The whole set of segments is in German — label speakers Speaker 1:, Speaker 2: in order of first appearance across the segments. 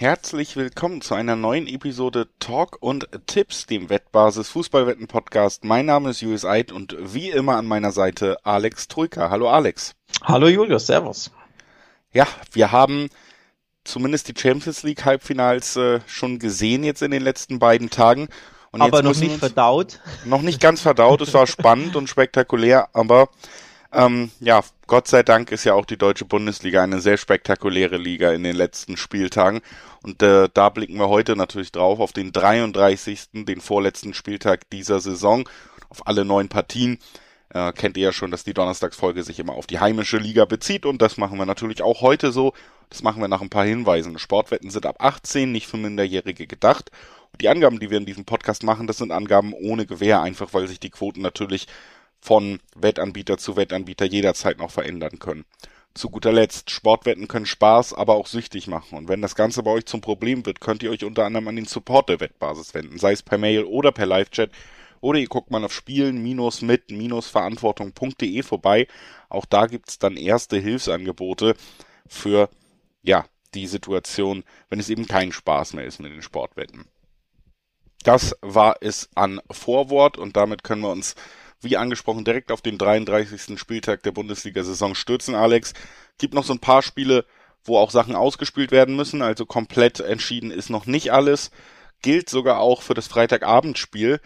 Speaker 1: Herzlich willkommen zu einer neuen Episode Talk und Tipps, dem Wettbasis Fußballwetten Podcast. Mein Name ist Julius Eid und wie immer an meiner Seite Alex Troika. Hallo Alex.
Speaker 2: Hallo Julius, Servus.
Speaker 1: Ja, wir haben zumindest die Champions League Halbfinals äh, schon gesehen jetzt in den letzten beiden Tagen.
Speaker 2: Und aber noch nicht verdaut.
Speaker 1: Noch nicht ganz verdaut. Es war spannend und spektakulär, aber ähm, ja, Gott sei Dank ist ja auch die deutsche Bundesliga eine sehr spektakuläre Liga in den letzten Spieltagen. Und äh, da blicken wir heute natürlich drauf auf den 33., den vorletzten Spieltag dieser Saison, auf alle neun Partien. Äh, kennt ihr ja schon, dass die Donnerstagsfolge sich immer auf die heimische Liga bezieht und das machen wir natürlich auch heute so. Das machen wir nach ein paar Hinweisen. Sportwetten sind ab 18, nicht für Minderjährige gedacht. Und die Angaben, die wir in diesem Podcast machen, das sind Angaben ohne Gewähr, einfach weil sich die Quoten natürlich von Wettanbieter zu Wettanbieter jederzeit noch verändern können. Zu guter Letzt, Sportwetten können Spaß, aber auch süchtig machen. Und wenn das Ganze bei euch zum Problem wird, könnt ihr euch unter anderem an den Support der Wettbasis wenden, sei es per Mail oder per Live-Chat. Oder ihr guckt mal auf spielen-mit-verantwortung.de vorbei. Auch da gibt's dann erste Hilfsangebote für, ja, die Situation, wenn es eben kein Spaß mehr ist mit den Sportwetten. Das war es an Vorwort und damit können wir uns wie angesprochen, direkt auf den 33. Spieltag der Bundesliga-Saison stürzen, Alex. Gibt noch so ein paar Spiele, wo auch Sachen ausgespielt werden müssen, also komplett entschieden ist noch nicht alles. Gilt sogar auch für das Freitagabendspiel,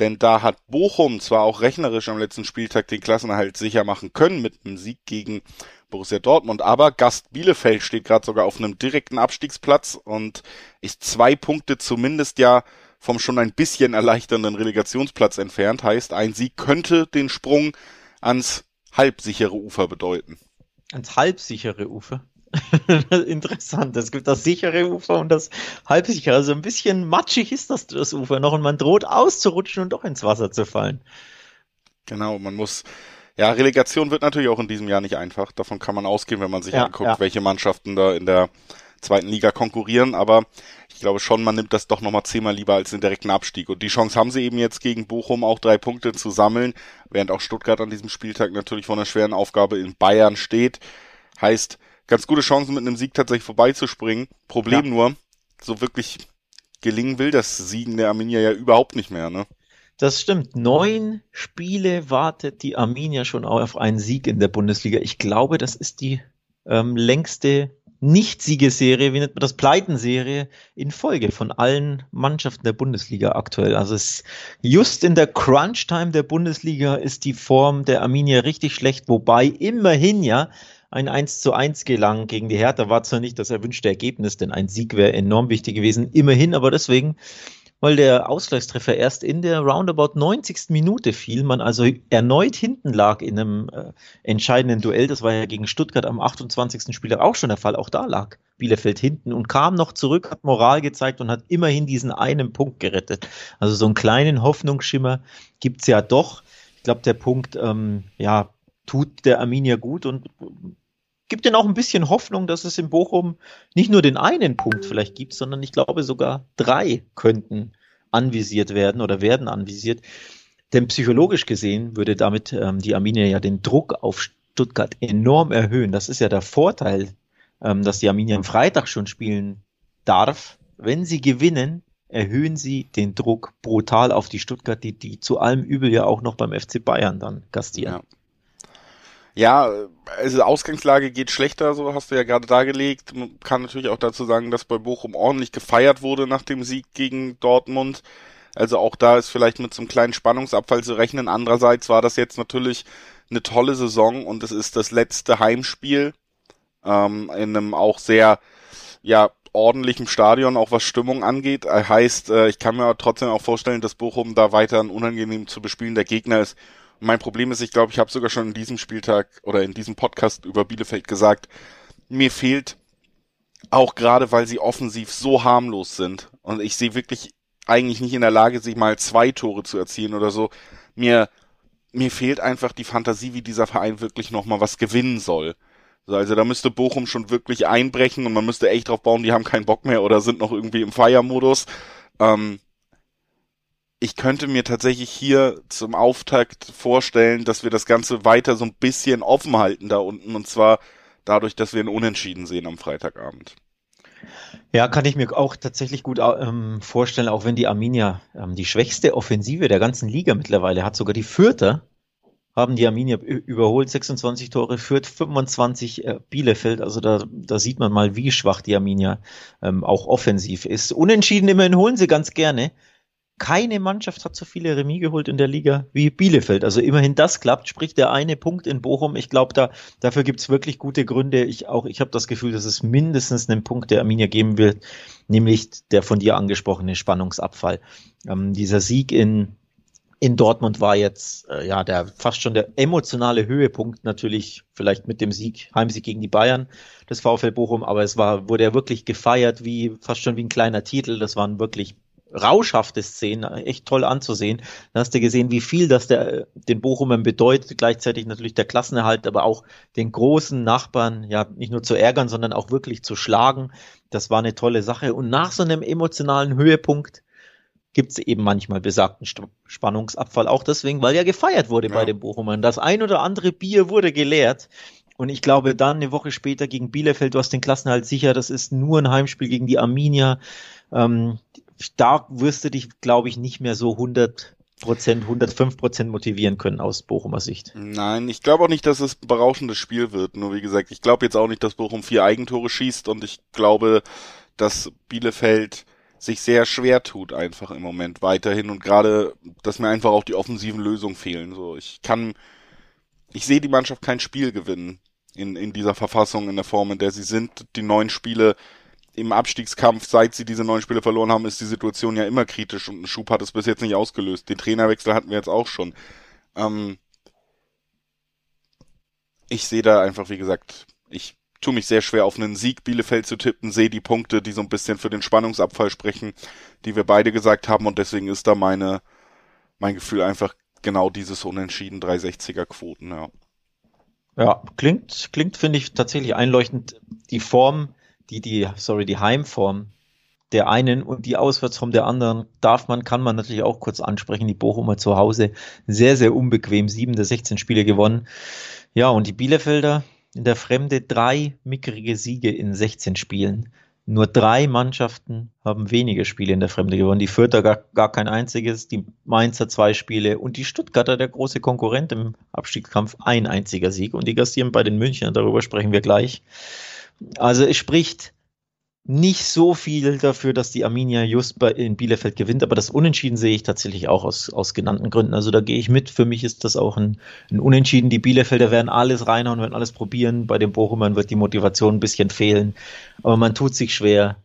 Speaker 1: denn da hat Bochum zwar auch rechnerisch am letzten Spieltag den Klassenerhalt sicher machen können mit einem Sieg gegen Borussia Dortmund, aber Gast Bielefeld steht gerade sogar auf einem direkten Abstiegsplatz und ist zwei Punkte zumindest ja vom schon ein bisschen erleichternden Relegationsplatz entfernt. Heißt, ein Sieg könnte den Sprung ans halbsichere Ufer bedeuten.
Speaker 2: Ans halbsichere Ufer? Interessant. Es gibt das sichere Ufer und das halbsichere. Also ein bisschen matschig ist das, das Ufer noch und man droht auszurutschen und doch ins Wasser zu fallen.
Speaker 1: Genau, man muss, ja, Relegation wird natürlich auch in diesem Jahr nicht einfach. Davon kann man ausgehen, wenn man sich ja, anguckt, ja. welche Mannschaften da in der zweiten Liga konkurrieren, aber ich glaube schon, man nimmt das doch nochmal zehnmal lieber als den direkten Abstieg. Und die Chance haben sie eben jetzt gegen Bochum auch drei Punkte zu sammeln, während auch Stuttgart an diesem Spieltag natürlich vor einer schweren Aufgabe in Bayern steht. Heißt, ganz gute Chancen mit einem Sieg tatsächlich vorbeizuspringen. Problem ja. nur, so wirklich gelingen will das Siegen der Arminia ja überhaupt nicht mehr, ne?
Speaker 2: Das stimmt. Neun Spiele wartet die Arminia schon auf einen Sieg in der Bundesliga. Ich glaube, das ist die ähm, längste nicht-Siegeserie, wie nennt man das, Pleitenserie in Folge von allen Mannschaften der Bundesliga aktuell. Also es just in der Crunch-Time der Bundesliga ist die Form der Arminia richtig schlecht, wobei immerhin ja ein 1 zu 1 gelang gegen die Hertha. War zwar nicht das erwünschte Ergebnis, denn ein Sieg wäre enorm wichtig gewesen, immerhin, aber deswegen weil der Ausgleichstreffer erst in der roundabout 90. Minute fiel, man also erneut hinten lag in einem äh, entscheidenden Duell. Das war ja gegen Stuttgart am 28. Spieltag auch schon der Fall. Auch da lag Bielefeld hinten und kam noch zurück, hat Moral gezeigt und hat immerhin diesen einen Punkt gerettet. Also so einen kleinen Hoffnungsschimmer gibt's ja doch. Ich glaube, der Punkt, ähm, ja, tut der Arminia gut und gibt denn auch ein bisschen Hoffnung, dass es in Bochum nicht nur den einen Punkt vielleicht gibt, sondern ich glaube sogar drei könnten anvisiert werden oder werden anvisiert. Denn psychologisch gesehen würde damit ähm, die Arminia ja den Druck auf Stuttgart enorm erhöhen. Das ist ja der Vorteil, ähm, dass die Arminia am Freitag schon spielen darf. Wenn sie gewinnen, erhöhen sie den Druck brutal auf die Stuttgart, die, die zu allem Übel ja auch noch beim FC Bayern dann gastieren.
Speaker 1: Ja. Ja, also Ausgangslage geht schlechter, so hast du ja gerade dargelegt. Man kann natürlich auch dazu sagen, dass bei Bochum ordentlich gefeiert wurde nach dem Sieg gegen Dortmund. Also auch da ist vielleicht mit so einem kleinen Spannungsabfall zu rechnen. Andererseits war das jetzt natürlich eine tolle Saison und es ist das letzte Heimspiel ähm, in einem auch sehr ja ordentlichen Stadion, auch was Stimmung angeht. Heißt, äh, ich kann mir trotzdem auch vorstellen, dass Bochum da weiter ein unangenehm zu bespielender Gegner ist mein Problem ist, ich glaube, ich habe sogar schon in diesem Spieltag oder in diesem Podcast über Bielefeld gesagt, mir fehlt auch gerade, weil sie offensiv so harmlos sind und ich sehe wirklich eigentlich nicht in der Lage, sich mal zwei Tore zu erzielen oder so. Mir mir fehlt einfach die Fantasie, wie dieser Verein wirklich nochmal was gewinnen soll. Also da müsste Bochum schon wirklich einbrechen und man müsste echt drauf bauen, die haben keinen Bock mehr oder sind noch irgendwie im Feiermodus. Ähm, ich könnte mir tatsächlich hier zum Auftakt vorstellen, dass wir das Ganze weiter so ein bisschen offen halten da unten und zwar dadurch, dass wir ein Unentschieden sehen am Freitagabend.
Speaker 2: Ja, kann ich mir auch tatsächlich gut ähm, vorstellen, auch wenn die Arminia ähm, die schwächste Offensive der ganzen Liga mittlerweile hat, sogar die Fürther haben die Arminia überholt, 26 Tore, führt 25 äh, Bielefeld. Also da, da sieht man mal, wie schwach die Arminia ähm, auch offensiv ist. Unentschieden immerhin holen sie ganz gerne. Keine Mannschaft hat so viele Remis geholt in der Liga wie Bielefeld. Also immerhin das klappt, sprich der eine Punkt in Bochum. Ich glaube, da, dafür gibt's wirklich gute Gründe. Ich auch, ich habe das Gefühl, dass es mindestens einen Punkt der Arminia geben wird, nämlich der von dir angesprochene Spannungsabfall. Ähm, dieser Sieg in in Dortmund war jetzt äh, ja der fast schon der emotionale Höhepunkt natürlich vielleicht mit dem Sieg Heimsieg gegen die Bayern des VfL Bochum, aber es war wurde er wirklich gefeiert wie fast schon wie ein kleiner Titel. Das waren wirklich rauschhafte Szenen, echt toll anzusehen. Da hast du gesehen, wie viel das der, den Bochumern bedeutet, gleichzeitig natürlich der Klassenerhalt, aber auch den großen Nachbarn, ja, nicht nur zu ärgern, sondern auch wirklich zu schlagen. Das war eine tolle Sache. Und nach so einem emotionalen Höhepunkt gibt es eben manchmal besagten Spannungsabfall. Auch deswegen, weil ja gefeiert wurde ja. bei den Bochumern. Das ein oder andere Bier wurde geleert. Und ich glaube, dann eine Woche später gegen Bielefeld, du hast den Klassenhalt sicher, das ist nur ein Heimspiel gegen die Arminia. Ähm, da wirst du dich, glaube ich, nicht mehr so 100 Prozent, 105 Prozent motivieren können aus Bochumer Sicht.
Speaker 1: Nein, ich glaube auch nicht, dass es ein berauschendes Spiel wird. Nur wie gesagt, ich glaube jetzt auch nicht, dass Bochum vier Eigentore schießt und ich glaube, dass Bielefeld sich sehr schwer tut einfach im Moment weiterhin und gerade, dass mir einfach auch die offensiven Lösungen fehlen. So, ich kann, ich sehe die Mannschaft kein Spiel gewinnen in, in dieser Verfassung, in der Form, in der sie sind. Die neuen Spiele im Abstiegskampf, seit sie diese neuen Spiele verloren haben, ist die Situation ja immer kritisch und ein Schub hat es bis jetzt nicht ausgelöst. Den Trainerwechsel hatten wir jetzt auch schon. Ähm, ich sehe da einfach, wie gesagt, ich tue mich sehr schwer auf einen Sieg Bielefeld zu tippen, sehe die Punkte, die so ein bisschen für den Spannungsabfall sprechen, die wir beide gesagt haben und deswegen ist da meine, mein Gefühl einfach genau dieses Unentschieden 360er Quoten, ja.
Speaker 2: Ja, klingt, klingt, finde ich tatsächlich einleuchtend. Die Form, die, die, sorry, die Heimform der einen und die Auswärtsform der anderen darf man, kann man natürlich auch kurz ansprechen. Die Bochumer zu Hause sehr, sehr unbequem. Sieben der 16 Spiele gewonnen. Ja, und die Bielefelder, in der Fremde drei mickrige Siege in 16 Spielen. Nur drei Mannschaften haben weniger Spiele in der Fremde gewonnen. Die Fürther gar, gar kein einziges, die Mainzer zwei Spiele und die Stuttgarter, der große Konkurrent im Abstiegskampf, ein einziger Sieg. Und die gastieren bei den Münchnern, darüber sprechen wir gleich. Also es spricht nicht so viel dafür, dass die Arminia just bei, in Bielefeld gewinnt, aber das Unentschieden sehe ich tatsächlich auch aus, aus genannten Gründen. Also da gehe ich mit. Für mich ist das auch ein, ein Unentschieden. Die Bielefelder werden alles reinhauen, werden alles probieren. Bei den Bochumern wird die Motivation ein bisschen fehlen. Aber man tut sich schwer,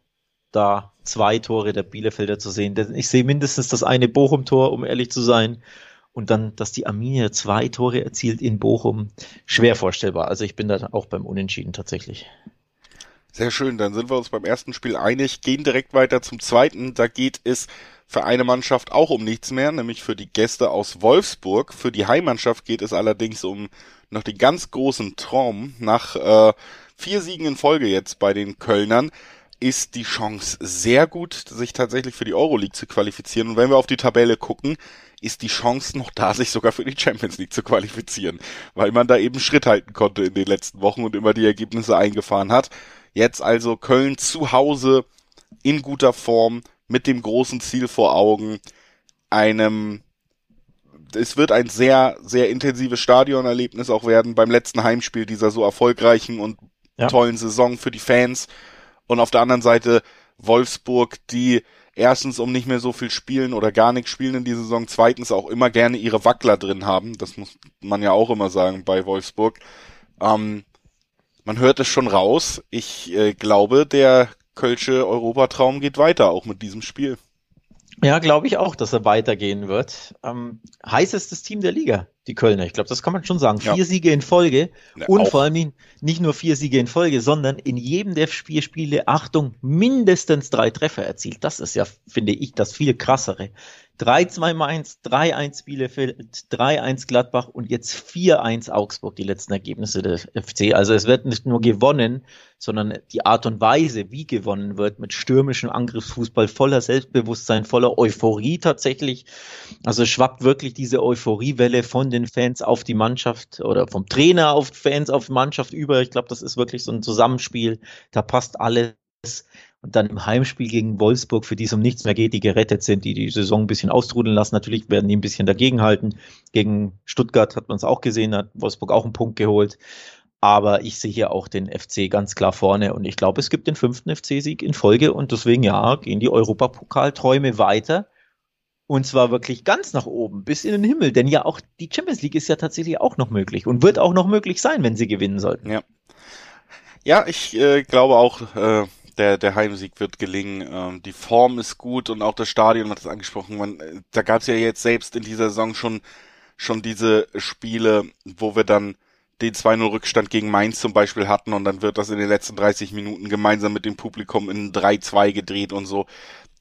Speaker 2: da zwei Tore der Bielefelder zu sehen. Ich sehe mindestens das eine Bochum-Tor, um ehrlich zu sein. Und dann, dass die Arminia zwei Tore erzielt in Bochum, schwer vorstellbar. Also ich bin da auch beim Unentschieden tatsächlich.
Speaker 1: Sehr schön, dann sind wir uns beim ersten Spiel einig, gehen direkt weiter zum zweiten. Da geht es für eine Mannschaft auch um nichts mehr, nämlich für die Gäste aus Wolfsburg. Für die Heimmannschaft geht es allerdings um noch den ganz großen Traum. Nach äh, vier Siegen in Folge jetzt bei den Kölnern ist die Chance sehr gut, sich tatsächlich für die Euroleague zu qualifizieren. Und wenn wir auf die Tabelle gucken, ist die Chance noch da, sich sogar für die Champions League zu qualifizieren, weil man da eben Schritt halten konnte in den letzten Wochen und immer die Ergebnisse eingefahren hat. Jetzt also Köln zu Hause in guter Form mit dem großen Ziel vor Augen, einem es wird ein sehr, sehr intensives Stadionerlebnis auch werden beim letzten Heimspiel dieser so erfolgreichen und ja. tollen Saison für die Fans. Und auf der anderen Seite Wolfsburg, die erstens um nicht mehr so viel spielen oder gar nichts spielen in dieser Saison, zweitens auch immer gerne ihre Wackler drin haben. Das muss man ja auch immer sagen bei Wolfsburg. Ähm, man hört es schon raus. Ich äh, glaube, der Kölsche Europatraum geht weiter, auch mit diesem Spiel.
Speaker 2: Ja, glaube ich auch, dass er weitergehen wird. Ähm, heißestes Team der Liga, die Kölner. Ich glaube, das kann man schon sagen. Ja. Vier Siege in Folge ja, und auch. vor allem nicht nur vier Siege in Folge, sondern in jedem der vier Spiele, Achtung, mindestens drei Treffer erzielt. Das ist ja, finde ich, das viel krassere. 3-2 Mainz, 3-1 Bielefeld, 3-1 Gladbach und jetzt 4-1 Augsburg, die letzten Ergebnisse der FC. Also es wird nicht nur gewonnen, sondern die Art und Weise, wie gewonnen wird, mit stürmischem Angriffsfußball, voller Selbstbewusstsein, voller Euphorie tatsächlich. Also schwappt wirklich diese Euphoriewelle von den Fans auf die Mannschaft oder vom Trainer auf Fans auf Mannschaft über. Ich glaube, das ist wirklich so ein Zusammenspiel. Da passt alles und dann im Heimspiel gegen Wolfsburg, für die es um nichts mehr geht, die gerettet sind, die die Saison ein bisschen austrudeln lassen. Natürlich werden die ein bisschen dagegenhalten. Gegen Stuttgart hat man es auch gesehen, hat Wolfsburg auch einen Punkt geholt. Aber ich sehe hier auch den FC ganz klar vorne und ich glaube, es gibt den fünften FC-Sieg in Folge und deswegen ja, gehen die Europapokalträume weiter. Und zwar wirklich ganz nach oben, bis in den Himmel. Denn ja, auch die Champions League ist ja tatsächlich auch noch möglich und wird auch noch möglich sein, wenn sie gewinnen sollten.
Speaker 1: Ja. Ja, ich äh, glaube auch, äh, der, der Heimsieg wird gelingen. Ähm, die Form ist gut und auch das Stadion hat es angesprochen. Man, äh, da gab es ja jetzt selbst in dieser Saison schon, schon diese Spiele, wo wir dann den 2-0 Rückstand gegen Mainz zum Beispiel hatten und dann wird das in den letzten 30 Minuten gemeinsam mit dem Publikum in 3-2 gedreht und so.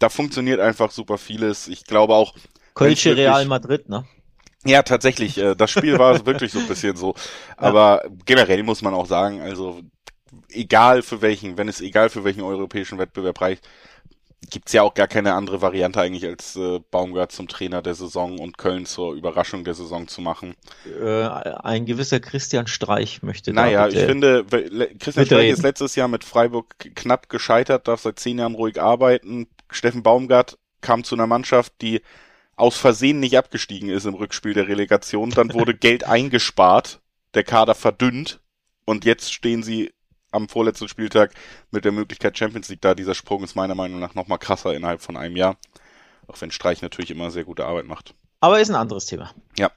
Speaker 1: Da funktioniert einfach super vieles. Ich glaube auch.
Speaker 2: Kölsche Real Madrid, ne?
Speaker 1: Ja, tatsächlich. Äh, das Spiel war wirklich so ein bisschen so. Aber ja. generell muss man auch sagen, also egal für welchen, wenn es egal für welchen europäischen Wettbewerb reicht, gibt's ja auch gar keine andere Variante eigentlich als äh, Baumgart zum Trainer der Saison und Köln zur Überraschung der Saison zu machen.
Speaker 2: Äh, ein gewisser Christian Streich möchte
Speaker 1: Naja, ich finde, Christian Streich reden. ist letztes Jahr mit Freiburg knapp gescheitert, darf seit zehn Jahren ruhig arbeiten. Steffen Baumgart kam zu einer Mannschaft, die aus Versehen nicht abgestiegen ist im Rückspiel der Relegation. Dann wurde Geld eingespart, der Kader verdünnt und jetzt stehen sie am vorletzten Spieltag mit der Möglichkeit Champions League da. Dieser Sprung ist meiner Meinung nach nochmal krasser innerhalb von einem Jahr. Auch wenn Streich natürlich immer sehr gute Arbeit macht.
Speaker 2: Aber ist ein anderes Thema.
Speaker 1: Ja.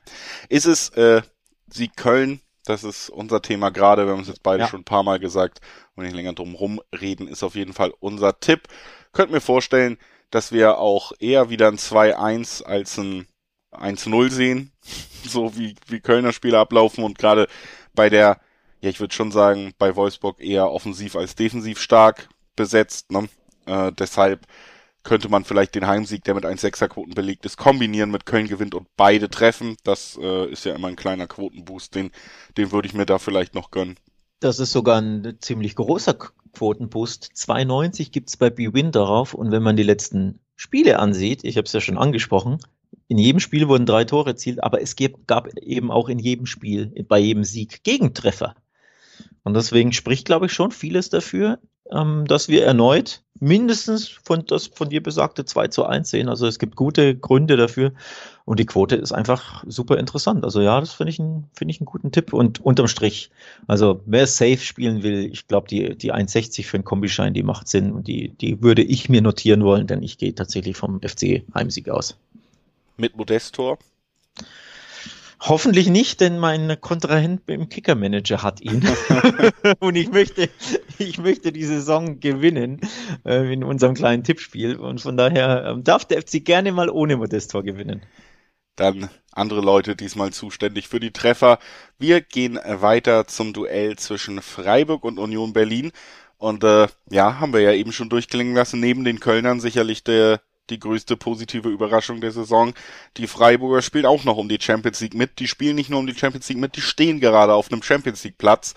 Speaker 1: Ist es äh, Sieg Köln, das ist unser Thema gerade. Wir haben es jetzt beide ja. schon ein paar Mal gesagt und nicht länger drum rumreden, ist auf jeden Fall unser Tipp. Könnt mir vorstellen, dass wir auch eher wieder ein 2-1 als ein 1-0 sehen. So wie, wie Kölner Spiele ablaufen und gerade bei der ja, ich würde schon sagen, bei Wolfsburg eher offensiv als defensiv stark besetzt. Ne? Äh, deshalb könnte man vielleicht den Heimsieg, der mit 1,6er Quoten belegt ist, kombinieren mit Köln gewinnt und beide treffen. Das äh, ist ja immer ein kleiner Quotenboost, den, den würde ich mir da vielleicht noch gönnen.
Speaker 2: Das ist sogar ein ziemlich großer Quotenboost. 2,90 gibt's bei BWin darauf und wenn man die letzten Spiele ansieht, ich habe es ja schon angesprochen, in jedem Spiel wurden drei Tore erzielt, aber es gab eben auch in jedem Spiel, bei jedem Sieg Gegentreffer. Und deswegen spricht, glaube ich, schon vieles dafür, ähm, dass wir erneut mindestens von das von dir besagte 2 zu 1 sehen. Also es gibt gute Gründe dafür. Und die Quote ist einfach super interessant. Also ja, das finde ich, ein, finde ich einen guten Tipp. Und unterm Strich, also wer safe spielen will, ich glaube, die, die 1,60 für einen Kombischein, die macht Sinn. Und die, die würde ich mir notieren wollen, denn ich gehe tatsächlich vom FC Heimsieg aus.
Speaker 1: Mit Modestor?
Speaker 2: Hoffentlich nicht, denn mein Kontrahent im Kicker-Manager hat ihn. und ich möchte, ich möchte die Saison gewinnen äh, in unserem kleinen Tippspiel. Und von daher ähm, darf der FC gerne mal ohne Modestor gewinnen.
Speaker 1: Dann andere Leute diesmal zuständig für die Treffer. Wir gehen weiter zum Duell zwischen Freiburg und Union Berlin. Und äh, ja, haben wir ja eben schon durchklingen lassen, neben den Kölnern sicherlich der die größte positive Überraschung der Saison. Die Freiburger spielen auch noch um die Champions League mit. Die spielen nicht nur um die Champions League mit, die stehen gerade auf einem Champions League Platz.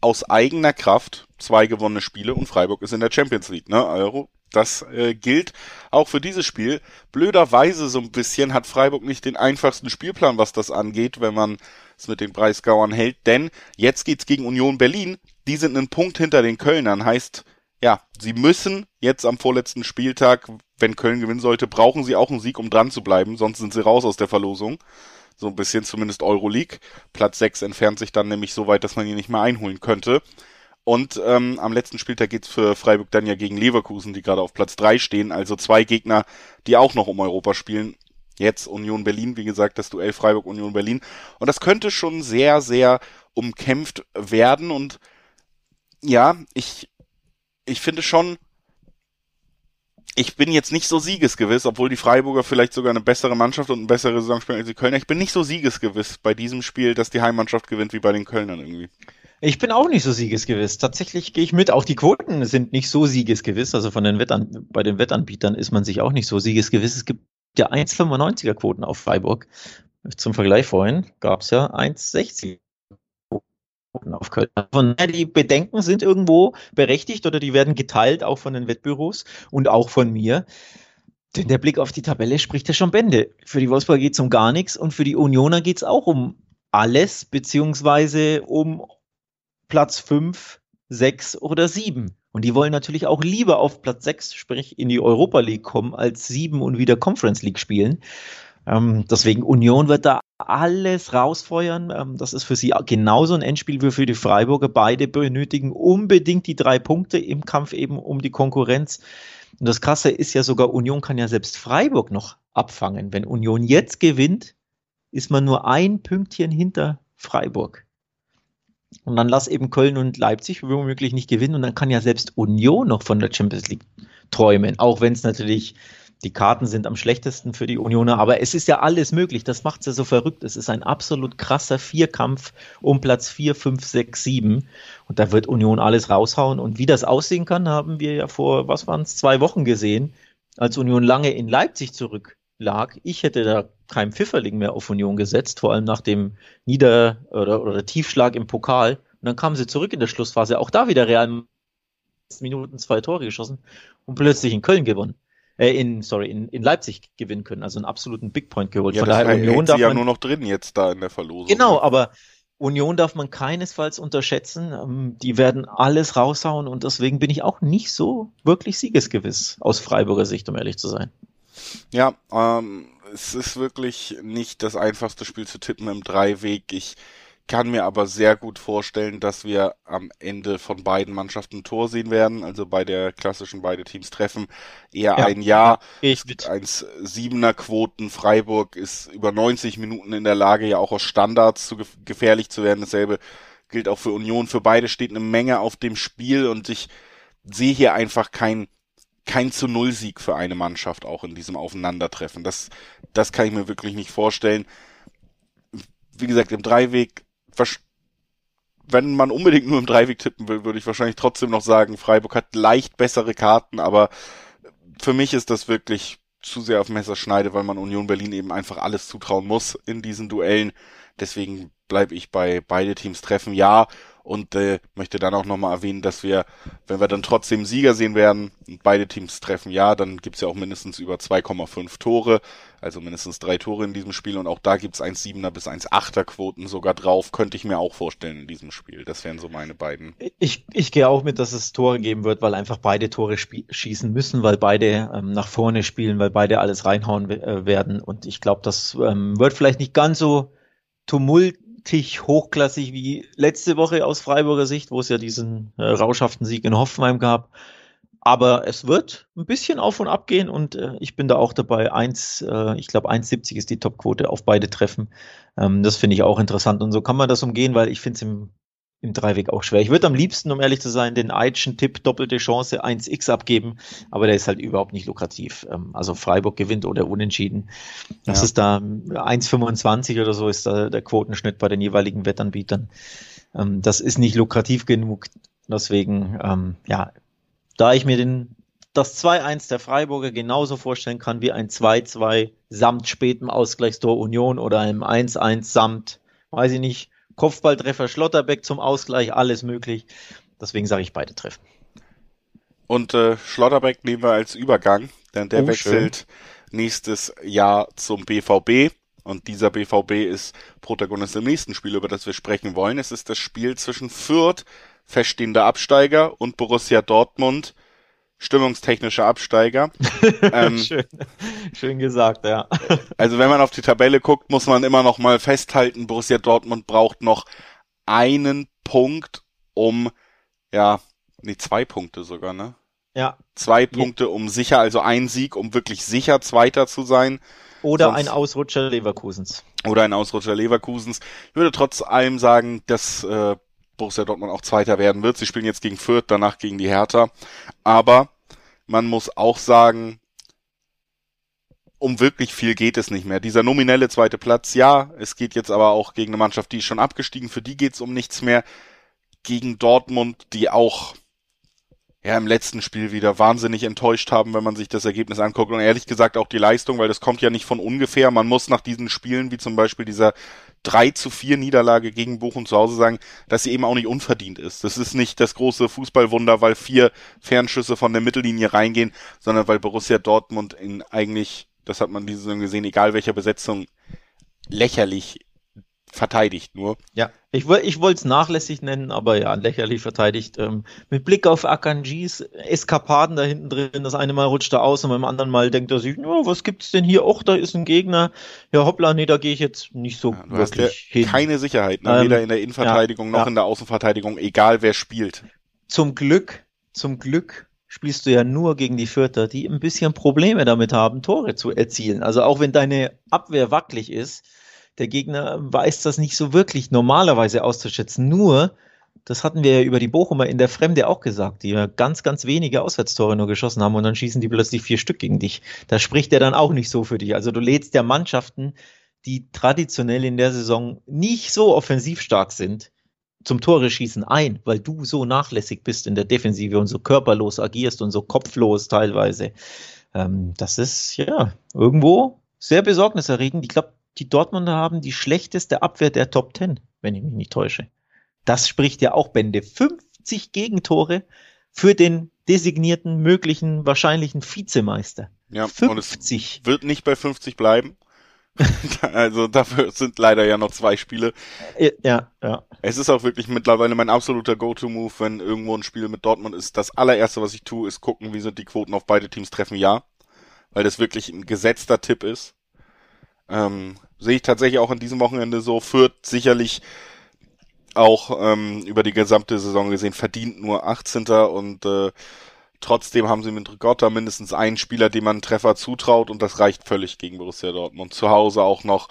Speaker 1: Aus eigener Kraft zwei gewonnene Spiele und Freiburg ist in der Champions League, ne? Also, das äh, gilt auch für dieses Spiel. Blöderweise so ein bisschen hat Freiburg nicht den einfachsten Spielplan, was das angeht, wenn man es mit den Breisgauern hält, denn jetzt geht's gegen Union Berlin. Die sind einen Punkt hinter den Kölnern, heißt, ja, sie müssen jetzt am vorletzten Spieltag, wenn Köln gewinnen sollte, brauchen sie auch einen Sieg, um dran zu bleiben, sonst sind sie raus aus der Verlosung. So ein bisschen zumindest Euroleague. Platz 6 entfernt sich dann nämlich so weit, dass man ihn nicht mehr einholen könnte. Und ähm, am letzten Spieltag geht's für Freiburg dann ja gegen Leverkusen, die gerade auf Platz 3 stehen. Also zwei Gegner, die auch noch um Europa spielen. Jetzt Union Berlin, wie gesagt, das Duell Freiburg-Union Berlin. Und das könnte schon sehr, sehr umkämpft werden. Und ja, ich, ich finde schon, ich bin jetzt nicht so siegesgewiss, obwohl die Freiburger vielleicht sogar eine bessere Mannschaft und eine bessere Saison spielen als die Kölner. Ich bin nicht so siegesgewiss bei diesem Spiel, dass die Heimmannschaft gewinnt wie bei den Kölnern irgendwie.
Speaker 2: Ich bin auch nicht so siegesgewiss. Tatsächlich gehe ich mit. Auch die Quoten sind nicht so siegesgewiss. Also von den Wettan bei den Wettanbietern ist man sich auch nicht so siegesgewiss. Es gibt ja 1,95er Quoten auf Freiburg. Zum Vergleich vorhin gab es ja 1,60 auf Köln. Von daher, die Bedenken sind irgendwo berechtigt oder die werden geteilt, auch von den Wettbüros und auch von mir. Denn der Blick auf die Tabelle spricht ja schon Bände. Für die Wolfsburg geht es um gar nichts und für die Unioner geht es auch um alles, beziehungsweise um Platz 5, 6 oder 7. Und die wollen natürlich auch lieber auf Platz 6, sprich in die Europa League kommen, als 7 und wieder Conference League spielen. Ähm, deswegen Union wird da alles rausfeuern. Ähm, das ist für sie genauso ein Endspiel wie für die Freiburger. Beide benötigen unbedingt die drei Punkte im Kampf eben um die Konkurrenz. Und das Krasse ist ja sogar, Union kann ja selbst Freiburg noch abfangen. Wenn Union jetzt gewinnt, ist man nur ein Pünktchen hinter Freiburg. Und dann lass eben Köln und Leipzig womöglich nicht gewinnen und dann kann ja selbst Union noch von der Champions League träumen, auch wenn es natürlich die Karten sind am schlechtesten für die Unioner, aber es ist ja alles möglich. Das macht es ja so verrückt. Es ist ein absolut krasser Vierkampf um Platz 4, 5, 6, 7. Und da wird Union alles raushauen. Und wie das aussehen kann, haben wir ja vor, was waren es, zwei Wochen gesehen, als Union lange in Leipzig zurücklag. Ich hätte da kein Pfifferling mehr auf Union gesetzt, vor allem nach dem Nieder- oder, oder Tiefschlag im Pokal. Und dann kamen sie zurück in der Schlussphase. Auch da wieder Real Minuten zwei Tore geschossen und plötzlich in Köln gewonnen äh, in, sorry, in, in Leipzig gewinnen können. Also einen absoluten Big Point geholt.
Speaker 1: Ja, Von daher Union darf ja man, nur noch drin jetzt da in der Verlosung.
Speaker 2: Genau, ne? aber Union darf man keinesfalls unterschätzen. Ähm, die werden alles raushauen und deswegen bin ich auch nicht so wirklich siegesgewiss aus Freiburger Sicht, um ehrlich zu sein.
Speaker 1: Ja, ähm, es ist wirklich nicht das einfachste Spiel zu tippen im Dreiweg. Ich kann mir aber sehr gut vorstellen, dass wir am Ende von beiden Mannschaften ein Tor sehen werden. Also bei der klassischen beide Teams treffen eher ja, ein Ja. Ich mit eins siebener Quoten. Freiburg ist über 90 Minuten in der Lage, ja auch aus Standards zu gefährlich zu werden. Dasselbe gilt auch für Union. Für beide steht eine Menge auf dem Spiel und ich sehe hier einfach kein kein zu Null Sieg für eine Mannschaft auch in diesem Aufeinandertreffen. Das, das kann ich mir wirklich nicht vorstellen. Wie gesagt, im Dreiweg wenn man unbedingt nur im Dreiweg tippen will, würde ich wahrscheinlich trotzdem noch sagen, Freiburg hat leicht bessere Karten, aber für mich ist das wirklich zu sehr auf Messerschneide, weil man Union Berlin eben einfach alles zutrauen muss in diesen Duellen. Deswegen bleibe ich bei beide Teams treffen. Ja, und äh, möchte dann auch nochmal erwähnen, dass wir, wenn wir dann trotzdem Sieger sehen werden und beide Teams treffen, ja, dann gibt's ja auch mindestens über 2,5 Tore, also mindestens drei Tore in diesem Spiel und auch da gibt's 1,7er bis 1,8er Quoten sogar drauf, könnte ich mir auch vorstellen in diesem Spiel. Das wären so meine beiden.
Speaker 2: Ich, ich gehe auch mit, dass es Tore geben wird, weil einfach beide Tore schießen müssen, weil beide ähm, nach vorne spielen, weil beide alles reinhauen äh, werden und ich glaube, das ähm, wird vielleicht nicht ganz so tumult gewaltig hochklassig wie letzte Woche aus Freiburger Sicht, wo es ja diesen äh, rauschhaften Sieg in Hoffenheim gab. Aber es wird ein bisschen auf und ab gehen und äh, ich bin da auch dabei. Eins, äh, ich glaube 1,70 ist die Topquote auf beide Treffen. Ähm, das finde ich auch interessant und so kann man das umgehen, weil ich finde es im im Dreiweg auch schwer. Ich würde am liebsten, um ehrlich zu sein, den Eitschen-Tipp doppelte Chance 1x abgeben, aber der ist halt überhaupt nicht lukrativ. Ähm, also Freiburg gewinnt oder unentschieden. Das ja. ist da 1,25 oder so ist da der Quotenschnitt bei den jeweiligen Wettanbietern. Ähm, das ist nicht lukrativ genug. Deswegen, ähm, ja, da ich mir den, das 2-1 der Freiburger genauso vorstellen kann wie ein 2-2 samt spätem Ausgleichstor Union oder einem 1-1 samt, weiß ich nicht, Kopfballtreffer Schlotterbeck zum Ausgleich, alles möglich. Deswegen sage ich beide treffen.
Speaker 1: Und äh, Schlotterbeck nehmen wir als Übergang, denn der oh, wechselt schön. nächstes Jahr zum BVB. Und dieser BVB ist Protagonist im nächsten Spiel, über das wir sprechen wollen. Es ist das Spiel zwischen Fürth, feststehender Absteiger, und Borussia Dortmund, stimmungstechnischer Absteiger.
Speaker 2: ähm, schön, schön gesagt, ja.
Speaker 1: Also wenn man auf die Tabelle guckt, muss man immer noch mal festhalten, Borussia Dortmund braucht noch einen Punkt, um, ja, nee, zwei Punkte sogar, ne?
Speaker 2: Ja.
Speaker 1: Zwei Punkte, um sicher, also ein Sieg, um wirklich sicher Zweiter zu sein.
Speaker 2: Oder Sonst, ein Ausrutscher Leverkusens.
Speaker 1: Oder ein Ausrutscher Leverkusens. Ich würde trotz allem sagen, dass äh, Borussia Dortmund auch Zweiter werden wird. Sie spielen jetzt gegen Fürth, danach gegen die Hertha. Aber man muss auch sagen, um wirklich viel geht es nicht mehr. Dieser nominelle zweite Platz, ja, es geht jetzt aber auch gegen eine Mannschaft, die ist schon abgestiegen, für die geht es um nichts mehr. Gegen Dortmund, die auch ja im letzten Spiel wieder wahnsinnig enttäuscht haben, wenn man sich das Ergebnis anguckt und ehrlich gesagt auch die Leistung, weil das kommt ja nicht von ungefähr. Man muss nach diesen Spielen, wie zum Beispiel dieser 3 zu 4 Niederlage gegen Bochum zu Hause sagen, dass sie eben auch nicht unverdient ist. Das ist nicht das große Fußballwunder, weil vier Fernschüsse von der Mittellinie reingehen, sondern weil Borussia Dortmund in eigentlich, das hat man diese Saison gesehen, egal welcher Besetzung, lächerlich verteidigt nur.
Speaker 2: Ja, ich, ich wollte es nachlässig nennen, aber ja, lächerlich verteidigt. Ähm, mit Blick auf Akanjis Eskapaden da hinten drin, das eine Mal rutscht er aus und beim anderen Mal denkt er sich, oh, was gibt's denn hier? Och, da ist ein Gegner. Ja, hoppla, nee, da gehe ich jetzt nicht so ja, wirklich
Speaker 1: hin. Keine Sicherheit, ne? ähm, weder in der Innenverteidigung ja, noch ja. in der Außenverteidigung, egal wer spielt.
Speaker 2: Zum Glück, zum Glück spielst du ja nur gegen die Vierter, die ein bisschen Probleme damit haben, Tore zu erzielen. Also auch wenn deine Abwehr wackelig ist, der Gegner weiß das nicht so wirklich normalerweise auszuschätzen. Nur, das hatten wir ja über die Bochumer in der Fremde auch gesagt, die ja ganz, ganz wenige Auswärtstore nur geschossen haben und dann schießen die plötzlich vier Stück gegen dich. Da spricht er dann auch nicht so für dich. Also du lädst ja Mannschaften, die traditionell in der Saison nicht so offensiv stark sind, zum Tore schießen ein, weil du so nachlässig bist in der Defensive und so körperlos agierst und so kopflos teilweise. Ähm, das ist ja irgendwo sehr besorgniserregend. Ich glaube, die Dortmunder haben die schlechteste Abwehr der Top 10, wenn ich mich nicht täusche. Das spricht ja auch Bände. 50 Gegentore für den designierten, möglichen, wahrscheinlichen Vizemeister.
Speaker 1: Ja, 50. und es wird nicht bei 50 bleiben. also dafür sind leider ja noch zwei Spiele.
Speaker 2: Ja, ja.
Speaker 1: Es ist auch wirklich mittlerweile mein absoluter Go-To-Move, wenn irgendwo ein Spiel mit Dortmund ist. Das allererste, was ich tue, ist gucken, wie sind die Quoten auf beide Teams treffen, ja. Weil das wirklich ein gesetzter Tipp ist. Ähm, sehe ich tatsächlich auch in diesem Wochenende so. Führt sicherlich auch ähm, über die gesamte Saison gesehen verdient nur 18. und äh, trotzdem haben sie mit Ricotta mindestens einen Spieler, dem man einen Treffer zutraut und das reicht völlig gegen Borussia Dortmund. Zu Hause auch noch.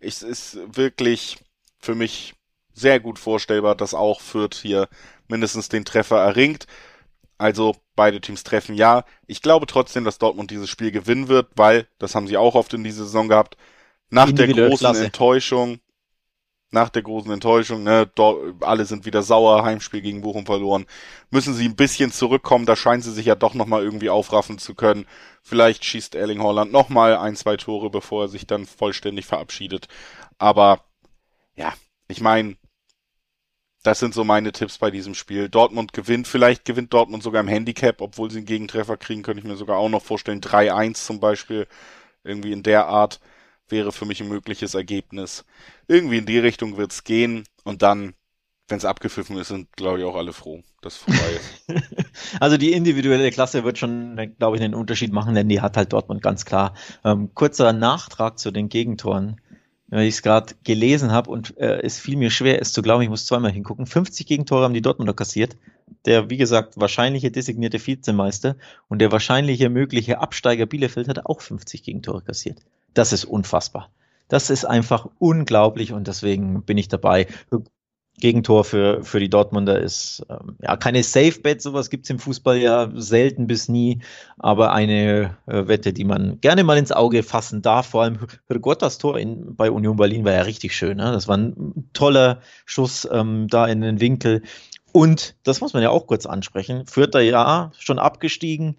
Speaker 1: Es ist wirklich für mich sehr gut vorstellbar, dass auch Fürth hier mindestens den Treffer erringt. Also beide Teams treffen ja. Ich glaube trotzdem, dass Dortmund dieses Spiel gewinnen wird, weil, das haben sie auch oft in dieser Saison gehabt, nach der großen Klasse. Enttäuschung, nach der großen Enttäuschung, ne, dort, alle sind wieder sauer, Heimspiel gegen Bochum verloren, müssen sie ein bisschen zurückkommen, da scheinen sie sich ja doch nochmal irgendwie aufraffen zu können. Vielleicht schießt Erling Holland nochmal ein, zwei Tore, bevor er sich dann vollständig verabschiedet. Aber, ja, ich meine, das sind so meine Tipps bei diesem Spiel. Dortmund gewinnt, vielleicht gewinnt Dortmund sogar im Handicap, obwohl sie einen Gegentreffer kriegen, könnte ich mir sogar auch noch vorstellen. 3-1 zum Beispiel, irgendwie in der Art wäre für mich ein mögliches Ergebnis. Irgendwie in die Richtung wird's gehen und dann, wenn es abgepfiffen ist, sind, glaube ich, auch alle froh, dass vorbei ist.
Speaker 2: also die individuelle Klasse wird schon, glaube ich, einen Unterschied machen, denn die hat halt Dortmund ganz klar. Ähm, kurzer Nachtrag zu den Gegentoren. Weil ich es gerade gelesen habe und äh, es fiel mir schwer, es zu glauben, ich muss zweimal hingucken. 50 Gegentore haben die Dortmunder kassiert. Der, wie gesagt, wahrscheinliche designierte Vizemeister und der wahrscheinliche mögliche Absteiger Bielefeld hat auch 50 Gegentore kassiert. Das ist unfassbar. Das ist einfach unglaublich und deswegen bin ich dabei. Gegentor für, für die Dortmunder ist ähm, ja keine Safe Bet, sowas gibt's im Fußball ja selten bis nie, aber eine äh, Wette, die man gerne mal ins Auge fassen darf. Vor allem Hrgottas Tor in, bei Union Berlin war ja richtig schön. Ne? Das war ein toller Schuss ähm, da in den Winkel. Und das muss man ja auch kurz ansprechen. Vierter Jahr schon abgestiegen,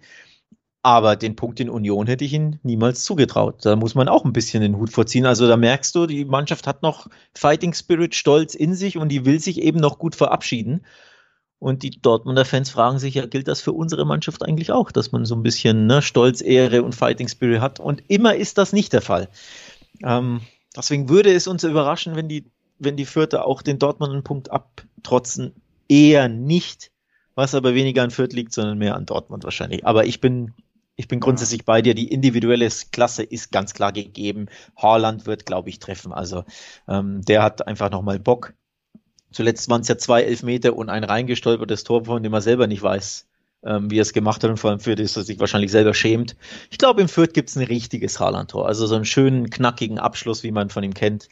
Speaker 2: aber den Punkt in Union hätte ich ihn niemals zugetraut. Da muss man auch ein bisschen den Hut vorziehen. Also da merkst du, die Mannschaft hat noch Fighting Spirit, Stolz in sich und die will sich eben noch gut verabschieden. Und die Dortmunder Fans fragen sich ja, gilt das für unsere Mannschaft eigentlich auch, dass man so ein bisschen ne, Stolz, Ehre und Fighting Spirit hat? Und immer ist das nicht der Fall. Ähm, deswegen würde es uns überraschen, wenn die, wenn die Vierte auch den Dortmund einen Punkt abtrotzen. Eher nicht, was aber weniger an Fürth liegt, sondern mehr an Dortmund wahrscheinlich. Aber ich bin ich bin grundsätzlich bei dir. Die individuelle Klasse ist ganz klar gegeben. Haaland wird, glaube ich, treffen. Also ähm, der hat einfach nochmal Bock. Zuletzt waren es ja zwei Elfmeter und ein reingestolpertes Tor, von dem er selber nicht weiß, ähm, wie er es gemacht hat und vor allem für das er sich wahrscheinlich selber schämt. Ich glaube, im Fürth gibt es ein richtiges Haaland-Tor. Also so einen schönen, knackigen Abschluss, wie man von ihm kennt.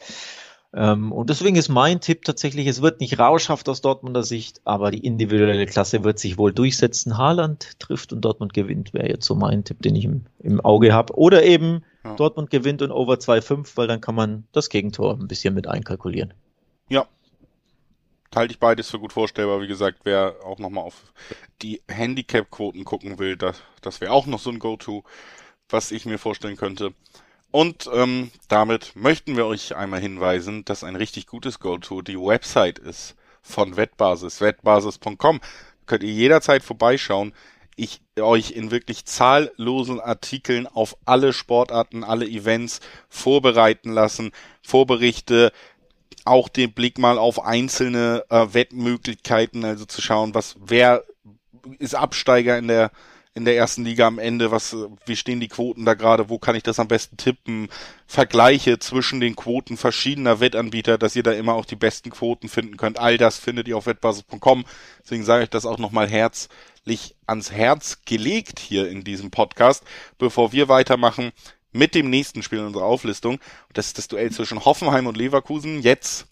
Speaker 2: Ähm, und deswegen ist mein Tipp tatsächlich, es wird nicht rauschhaft aus Dortmunder Sicht, aber die individuelle Klasse wird sich wohl durchsetzen. Haaland trifft und Dortmund gewinnt, wäre jetzt so mein Tipp, den ich im, im Auge habe. Oder eben ja. Dortmund gewinnt und over 2,5, weil dann kann man das Gegentor ein bisschen mit einkalkulieren.
Speaker 1: Ja. Halte ich beides für gut vorstellbar. Wie gesagt, wer auch nochmal auf die Handicap-Quoten gucken will, das, das wäre auch noch so ein Go-To, was ich mir vorstellen könnte. Und ähm, damit möchten wir euch einmal hinweisen, dass ein richtig gutes Go-To die Website ist von Wettbasis, wettbasis.com. Könnt ihr jederzeit vorbeischauen. Ich euch in wirklich zahllosen Artikeln auf alle Sportarten, alle Events vorbereiten lassen, Vorberichte, auch den Blick mal auf einzelne äh, Wettmöglichkeiten, also zu schauen, was wer ist Absteiger in der in der ersten Liga am Ende, was wie stehen die Quoten da gerade, wo kann ich das am besten tippen, Vergleiche zwischen den Quoten verschiedener Wettanbieter, dass ihr da immer auch die besten Quoten finden könnt. All das findet ihr auf wettbasis.com. Deswegen sage ich das auch nochmal herzlich ans Herz gelegt hier in diesem Podcast, bevor wir weitermachen mit dem nächsten Spiel in unserer Auflistung. Das ist das Duell zwischen Hoffenheim und Leverkusen. Jetzt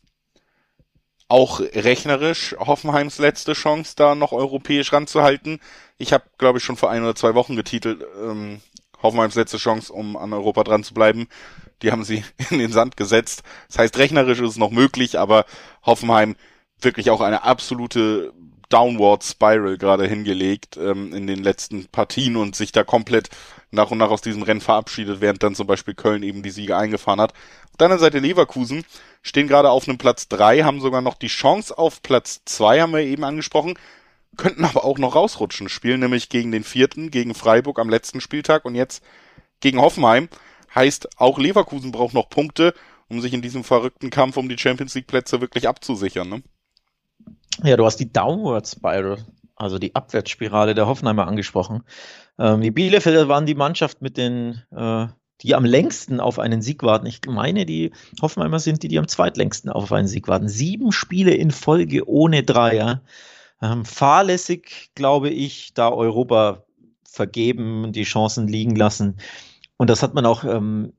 Speaker 1: auch rechnerisch Hoffenheims letzte Chance, da noch europäisch ranzuhalten. Ich habe, glaube ich, schon vor ein oder zwei Wochen getitelt, ähm, Hoffenheims letzte Chance, um an Europa dran zu bleiben. Die haben sie in den Sand gesetzt. Das heißt, rechnerisch ist es noch möglich, aber Hoffenheim wirklich auch eine absolute Downward Spiral gerade hingelegt ähm, in den letzten Partien und sich da komplett nach und nach aus diesem Rennen verabschiedet, während dann zum Beispiel Köln eben die Siege eingefahren hat. Auf der anderen Seite Leverkusen stehen gerade auf einem Platz drei, haben sogar noch die Chance auf Platz zwei, haben wir eben angesprochen, könnten aber auch noch rausrutschen, spielen nämlich gegen den vierten, gegen Freiburg am letzten Spieltag und jetzt gegen Hoffenheim. Heißt, auch Leverkusen braucht noch Punkte, um sich in diesem verrückten Kampf um die Champions League Plätze wirklich abzusichern. Ne?
Speaker 2: Ja, du hast die Downward Spiral, also die Abwärtsspirale der Hoffenheimer angesprochen. Ähm, die Bielefelder waren die Mannschaft mit den, äh, die am längsten auf einen Sieg warten. Ich meine, die Hoffenheimer sind die, die am zweitlängsten auf einen Sieg warten. Sieben Spiele in Folge ohne Dreier. Ähm, fahrlässig, glaube ich, da Europa vergeben, die Chancen liegen lassen. Und das hat man auch ähm,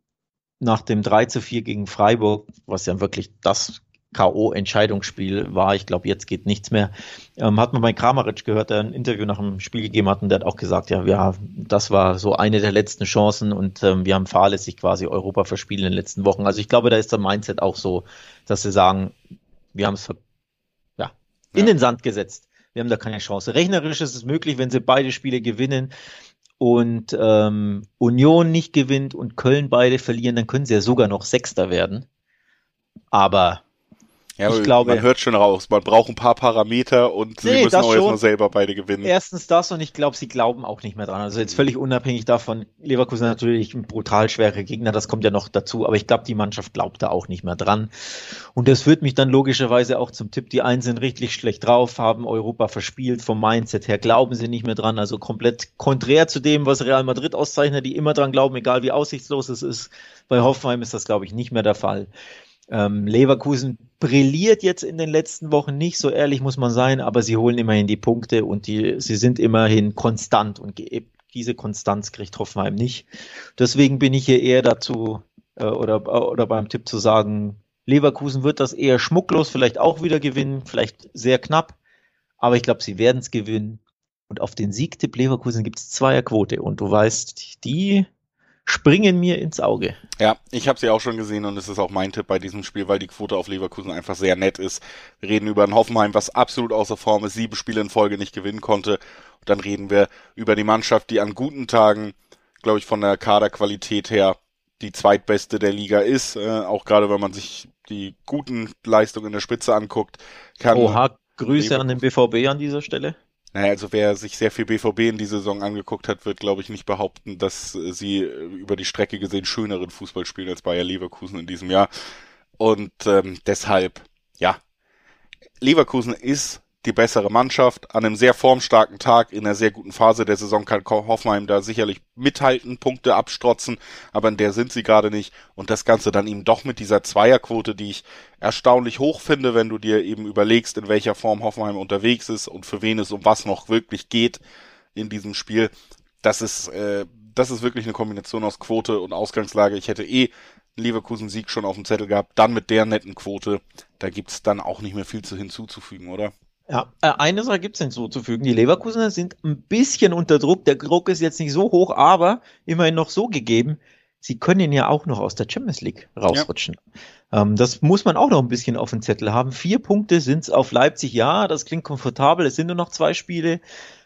Speaker 2: nach dem 3 zu 4 gegen Freiburg, was ja wirklich das K.O.-Entscheidungsspiel war. Ich glaube, jetzt geht nichts mehr. Ähm, hat man bei Kramaric gehört, der ein Interview nach dem Spiel gegeben hat und der hat auch gesagt, ja, ja, das war so eine der letzten Chancen und ähm, wir haben fahrlässig quasi Europa verspielt in den letzten Wochen. Also ich glaube, da ist der Mindset auch so, dass sie sagen, wir haben es ja, in ja. den Sand gesetzt. Wir haben da keine Chance. Rechnerisch ist es möglich, wenn sie beide Spiele gewinnen und ähm, Union nicht gewinnt und Köln beide verlieren, dann können sie ja sogar noch Sechster werden. Aber
Speaker 1: ja, ich glaube, man hört schon raus, man braucht ein paar Parameter und nee, sie müssen auch erstmal selber beide gewinnen.
Speaker 2: Erstens das und ich glaube, sie glauben auch nicht mehr dran. Also jetzt völlig unabhängig davon, Leverkusen natürlich ein brutal schwerer Gegner, das kommt ja noch dazu, aber ich glaube, die Mannschaft glaubt da auch nicht mehr dran. Und das führt mich dann logischerweise auch zum Tipp, die einen sind richtig schlecht drauf, haben Europa verspielt, vom Mindset her glauben sie nicht mehr dran, also komplett konträr zu dem, was Real Madrid auszeichnet, die immer dran glauben, egal wie aussichtslos es ist. Bei Hoffenheim ist das, glaube ich, nicht mehr der Fall. Ähm, Leverkusen brilliert jetzt in den letzten Wochen nicht, so ehrlich muss man sein, aber sie holen immerhin die Punkte und die, sie sind immerhin konstant und diese Konstanz kriegt Hoffenheim nicht. Deswegen bin ich hier eher dazu äh, oder, oder beim Tipp zu sagen, Leverkusen wird das eher schmucklos vielleicht auch wieder gewinnen, vielleicht sehr knapp, aber ich glaube, sie werden es gewinnen. Und auf den Siegtipp Leverkusen gibt es Zweierquote und du weißt, die springen mir ins Auge.
Speaker 1: Ja, ich habe sie auch schon gesehen und es ist auch mein Tipp bei diesem Spiel, weil die Quote auf Leverkusen einfach sehr nett ist. Wir reden über ein Hoffenheim, was absolut außer Form ist, sieben Spiele in Folge nicht gewinnen konnte. Und dann reden wir über die Mannschaft, die an guten Tagen, glaube ich, von der Kaderqualität her die zweitbeste der Liga ist. Äh, auch gerade wenn man sich die guten Leistungen in der Spitze anguckt.
Speaker 2: Kann Oha, Grüße an den BVB an dieser Stelle.
Speaker 1: Naja, also wer sich sehr viel BVB in die Saison angeguckt hat, wird, glaube ich, nicht behaupten, dass sie über die Strecke gesehen schöneren Fußball spielen als Bayer Leverkusen in diesem Jahr. Und ähm, deshalb, ja, Leverkusen ist die bessere Mannschaft. An einem sehr formstarken Tag in einer sehr guten Phase der Saison kann Hoffenheim da sicherlich mithalten, Punkte abstrotzen, aber in der sind sie gerade nicht. Und das Ganze dann eben doch mit dieser Zweierquote, die ich erstaunlich hoch finde, wenn du dir eben überlegst, in welcher Form Hoffenheim unterwegs ist und für wen es um was noch wirklich geht in diesem Spiel. Das ist, äh, das ist wirklich eine Kombination aus Quote und Ausgangslage. Ich hätte eh Leverkusen-Sieg schon auf dem Zettel gehabt, dann mit der netten Quote, da gibt's dann auch nicht mehr viel zu hinzuzufügen, oder?
Speaker 2: Ja, äh, eine Sache gibt es hinzuzufügen. Die Leverkusener sind ein bisschen unter Druck. Der Druck ist jetzt nicht so hoch, aber immerhin noch so gegeben. Sie können ja auch noch aus der Champions League rausrutschen. Ja. Ähm, das muss man auch noch ein bisschen auf dem Zettel haben. Vier Punkte sind es auf Leipzig. Ja, das klingt komfortabel. Es sind nur noch zwei Spiele.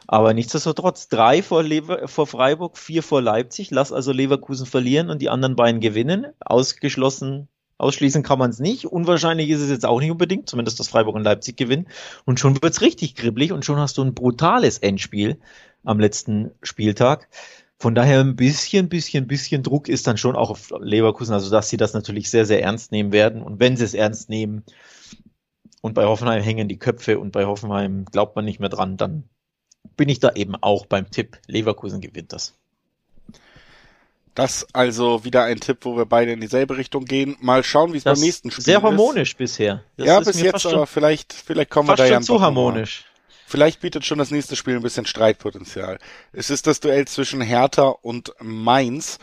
Speaker 2: Aber nichtsdestotrotz, drei vor, Lever vor Freiburg, vier vor Leipzig. Lass also Leverkusen verlieren und die anderen beiden gewinnen. Ausgeschlossen Ausschließen kann man es nicht. Unwahrscheinlich ist es jetzt auch nicht unbedingt, zumindest dass Freiburg und Leipzig gewinnen. Und schon wird's richtig kribbelig und schon hast du ein brutales Endspiel am letzten Spieltag. Von daher ein bisschen, bisschen, bisschen Druck ist dann schon auch auf Leverkusen, also dass sie das natürlich sehr, sehr ernst nehmen werden. Und wenn sie es ernst nehmen und bei Hoffenheim hängen die Köpfe und bei Hoffenheim glaubt man nicht mehr dran, dann bin ich da eben auch beim Tipp. Leverkusen gewinnt das.
Speaker 1: Das also wieder ein Tipp, wo wir beide in dieselbe Richtung gehen. Mal schauen, wie es beim nächsten Spiel ist.
Speaker 2: Sehr harmonisch ist. bisher.
Speaker 1: Das ja, bis jetzt, aber vielleicht, vielleicht kommen wir da ja
Speaker 2: zu harmonisch.
Speaker 1: Vielleicht bietet schon das nächste Spiel ein bisschen Streitpotenzial. Es ist das Duell zwischen Hertha und Mainz.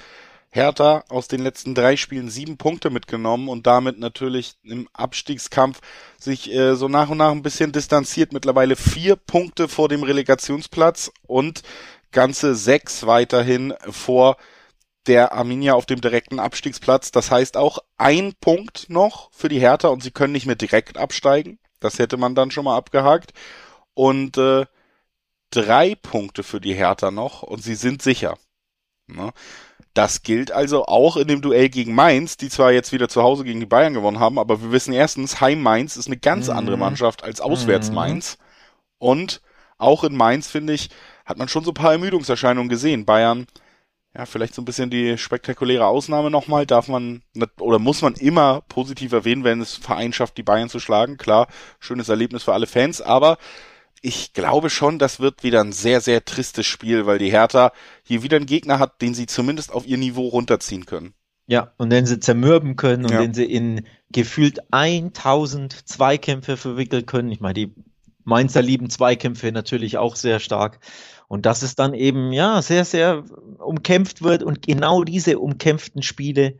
Speaker 1: Hertha aus den letzten drei Spielen sieben Punkte mitgenommen und damit natürlich im Abstiegskampf sich äh, so nach und nach ein bisschen distanziert. Mittlerweile vier Punkte vor dem Relegationsplatz und ganze sechs weiterhin vor der Arminia auf dem direkten Abstiegsplatz. Das heißt auch ein Punkt noch für die Hertha und sie können nicht mehr direkt absteigen. Das hätte man dann schon mal abgehakt und äh, drei Punkte für die Hertha noch und sie sind sicher. Ne? Das gilt also auch in dem Duell gegen Mainz, die zwar jetzt wieder zu Hause gegen die Bayern gewonnen haben, aber wir wissen erstens, Heim Mainz ist eine ganz mhm. andere Mannschaft als Auswärts mhm. Mainz. Und auch in Mainz, finde ich, hat man schon so ein paar Ermüdungserscheinungen gesehen. Bayern, ja, vielleicht so ein bisschen die spektakuläre Ausnahme nochmal, darf man oder muss man immer positiv erwähnen, wenn es Verein schafft, die Bayern zu schlagen. Klar, schönes Erlebnis für alle Fans, aber ich glaube schon, das wird wieder ein sehr, sehr tristes Spiel, weil die Hertha hier wieder einen Gegner hat, den sie zumindest auf ihr Niveau runterziehen können.
Speaker 2: Ja, und den sie zermürben können und ja. den sie in gefühlt 1000 Zweikämpfe verwickeln können. Ich meine, die Mainzer lieben Zweikämpfe natürlich auch sehr stark. Und dass es dann eben, ja, sehr, sehr umkämpft wird und genau diese umkämpften Spiele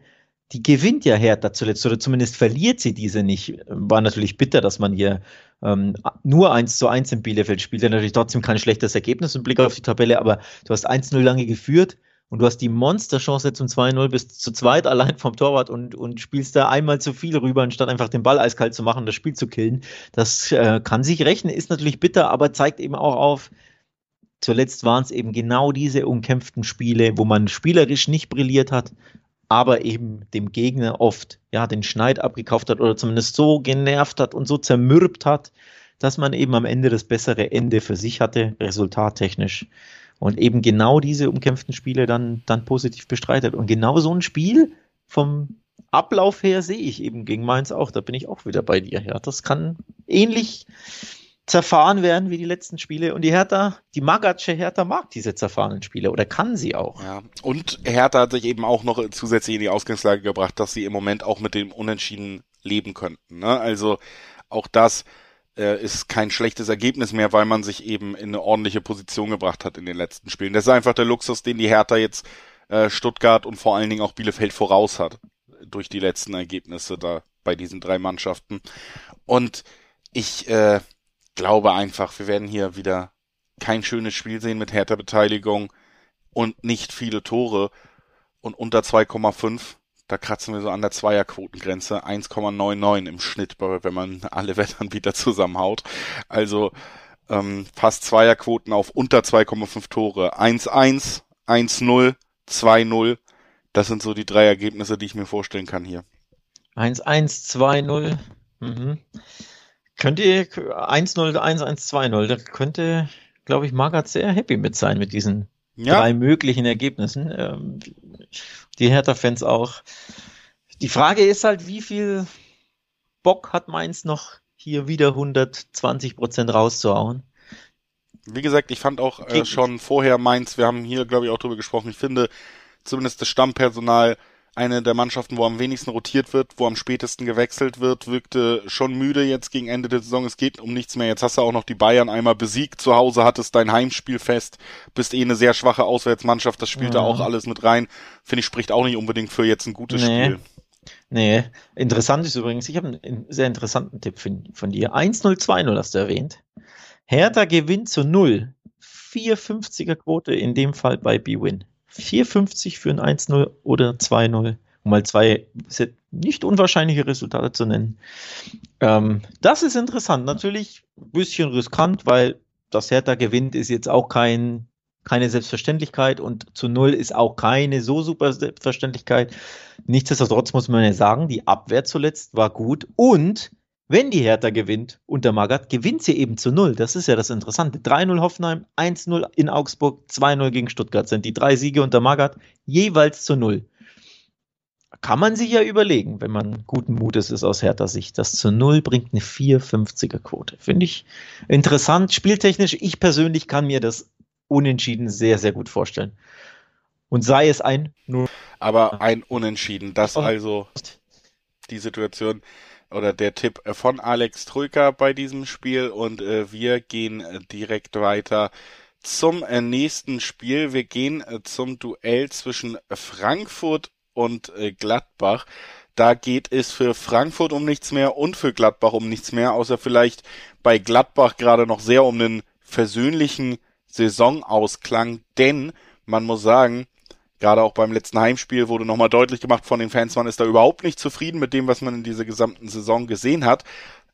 Speaker 2: die gewinnt ja Hertha zuletzt oder zumindest verliert sie diese nicht. War natürlich bitter, dass man hier ähm, nur 1 zu 1 im Bielefeld spielt. Natürlich trotzdem kein schlechtes Ergebnis im Blick auf die Tabelle, aber du hast 1-0 lange geführt und du hast die Monsterchance zum 2-0 bis zu zweit allein vom Torwart und, und spielst da einmal zu viel rüber, anstatt einfach den Ball eiskalt zu machen, das Spiel zu killen. Das äh, kann sich rechnen, ist natürlich bitter, aber zeigt eben auch auf, zuletzt waren es eben genau diese umkämpften Spiele, wo man spielerisch nicht brilliert hat, aber eben dem Gegner oft ja den Schneid abgekauft hat oder zumindest so genervt hat und so zermürbt hat, dass man eben am Ende das bessere Ende für sich hatte, resultattechnisch. Und eben genau diese umkämpften Spiele dann, dann positiv bestreitet. Und genau so ein Spiel vom Ablauf her sehe ich eben gegen Mainz auch. Da bin ich auch wieder bei dir. Ja, das kann ähnlich zerfahren werden wie die letzten Spiele. Und die Hertha, die Magatsche Hertha mag diese zerfahrenen Spiele oder kann sie auch.
Speaker 1: Ja, und Hertha hat sich eben auch noch zusätzlich in die Ausgangslage gebracht, dass sie im Moment auch mit dem Unentschieden leben könnten. Ne? Also auch das äh, ist kein schlechtes Ergebnis mehr, weil man sich eben in eine ordentliche Position gebracht hat in den letzten Spielen. Das ist einfach der Luxus, den die Hertha jetzt äh, Stuttgart und vor allen Dingen auch Bielefeld voraus hat durch die letzten Ergebnisse da bei diesen drei Mannschaften. Und ich äh, glaube einfach, wir werden hier wieder kein schönes Spiel sehen mit härter Beteiligung und nicht viele Tore und unter 2,5. Da kratzen wir so an der Zweierquotengrenze. 1,99 im Schnitt, wenn man alle Wettanbieter zusammenhaut. Also ähm, fast Zweierquoten auf unter 2,5 Tore. 1-1, 1-0, 2-0. Das sind so die drei Ergebnisse, die ich mir vorstellen kann hier.
Speaker 2: 1-1, 2-0. Mhm. Könnt ihr 1-0, 1-1, 2-0, da könnte, glaube ich, Magath sehr happy mit sein mit diesen ja. drei möglichen Ergebnissen. Ähm, die Hertha-Fans auch. Die Frage ist halt, wie viel Bock hat Mainz noch hier wieder 120 Prozent rauszuhauen?
Speaker 1: Wie gesagt, ich fand auch äh, schon vorher Mainz, wir haben hier, glaube ich, auch drüber gesprochen, ich finde zumindest das Stammpersonal eine der Mannschaften, wo am wenigsten rotiert wird, wo am spätesten gewechselt wird, wirkte schon müde jetzt gegen Ende der Saison. Es geht um nichts mehr. Jetzt hast du auch noch die Bayern einmal besiegt. Zu Hause hattest dein Heimspiel fest. Bist eh eine sehr schwache Auswärtsmannschaft. Das spielt ja. da auch alles mit rein. Finde ich, spricht auch nicht unbedingt für jetzt ein gutes nee. Spiel.
Speaker 2: Nee, interessant ist übrigens, ich habe einen sehr interessanten Tipp von, von dir. 1-0, 2-0 hast du erwähnt. Hertha gewinnt zu 0. 450er Quote in dem Fall bei B-Win. 4,50 für ein 1-0 oder 2-0, um mal zwei nicht unwahrscheinliche Resultate zu nennen. Ähm, das ist interessant. Natürlich ein bisschen riskant, weil das Hertha gewinnt ist jetzt auch kein, keine Selbstverständlichkeit und zu Null ist auch keine so super Selbstverständlichkeit. Nichtsdestotrotz muss man ja sagen, die Abwehr zuletzt war gut und Wenn die Hertha gewinnt unter Magath, gewinnt sie eben zu null. Das ist ja das Interessante. 3-0 Hoffenheim, 1-0 in Augsburg, 2-0 gegen Stuttgart sind die drei Siege unter Magath jeweils zu null. Kann man sich ja überlegen, wenn man guten Mutes ist aus Hertha Sicht. Das zu null bringt eine 4,50er Quote. Finde ich interessant. Spieltechnisch, ich persönlich kann mir das unentschieden sehr, sehr gut vorstellen. Und sei es ein
Speaker 1: Null. Aber ein Unentschieden. Das also die Situation oder der Tipp von Alex Trujka bei diesem Spiel und äh, wir gehen äh, direkt weiter zum äh, nächsten Spiel. Wir gehen äh, zum Duell zwischen Frankfurt und äh, Gladbach. Da geht es für Frankfurt um nichts mehr und für Gladbach um nichts mehr, außer vielleicht bei Gladbach gerade noch sehr um einen versöhnlichen Saisonausklang, denn man muss sagen, Gerade auch beim letzten Heimspiel wurde nochmal deutlich gemacht von den Fans, man ist da überhaupt nicht zufrieden mit dem, was man in dieser gesamten Saison gesehen hat.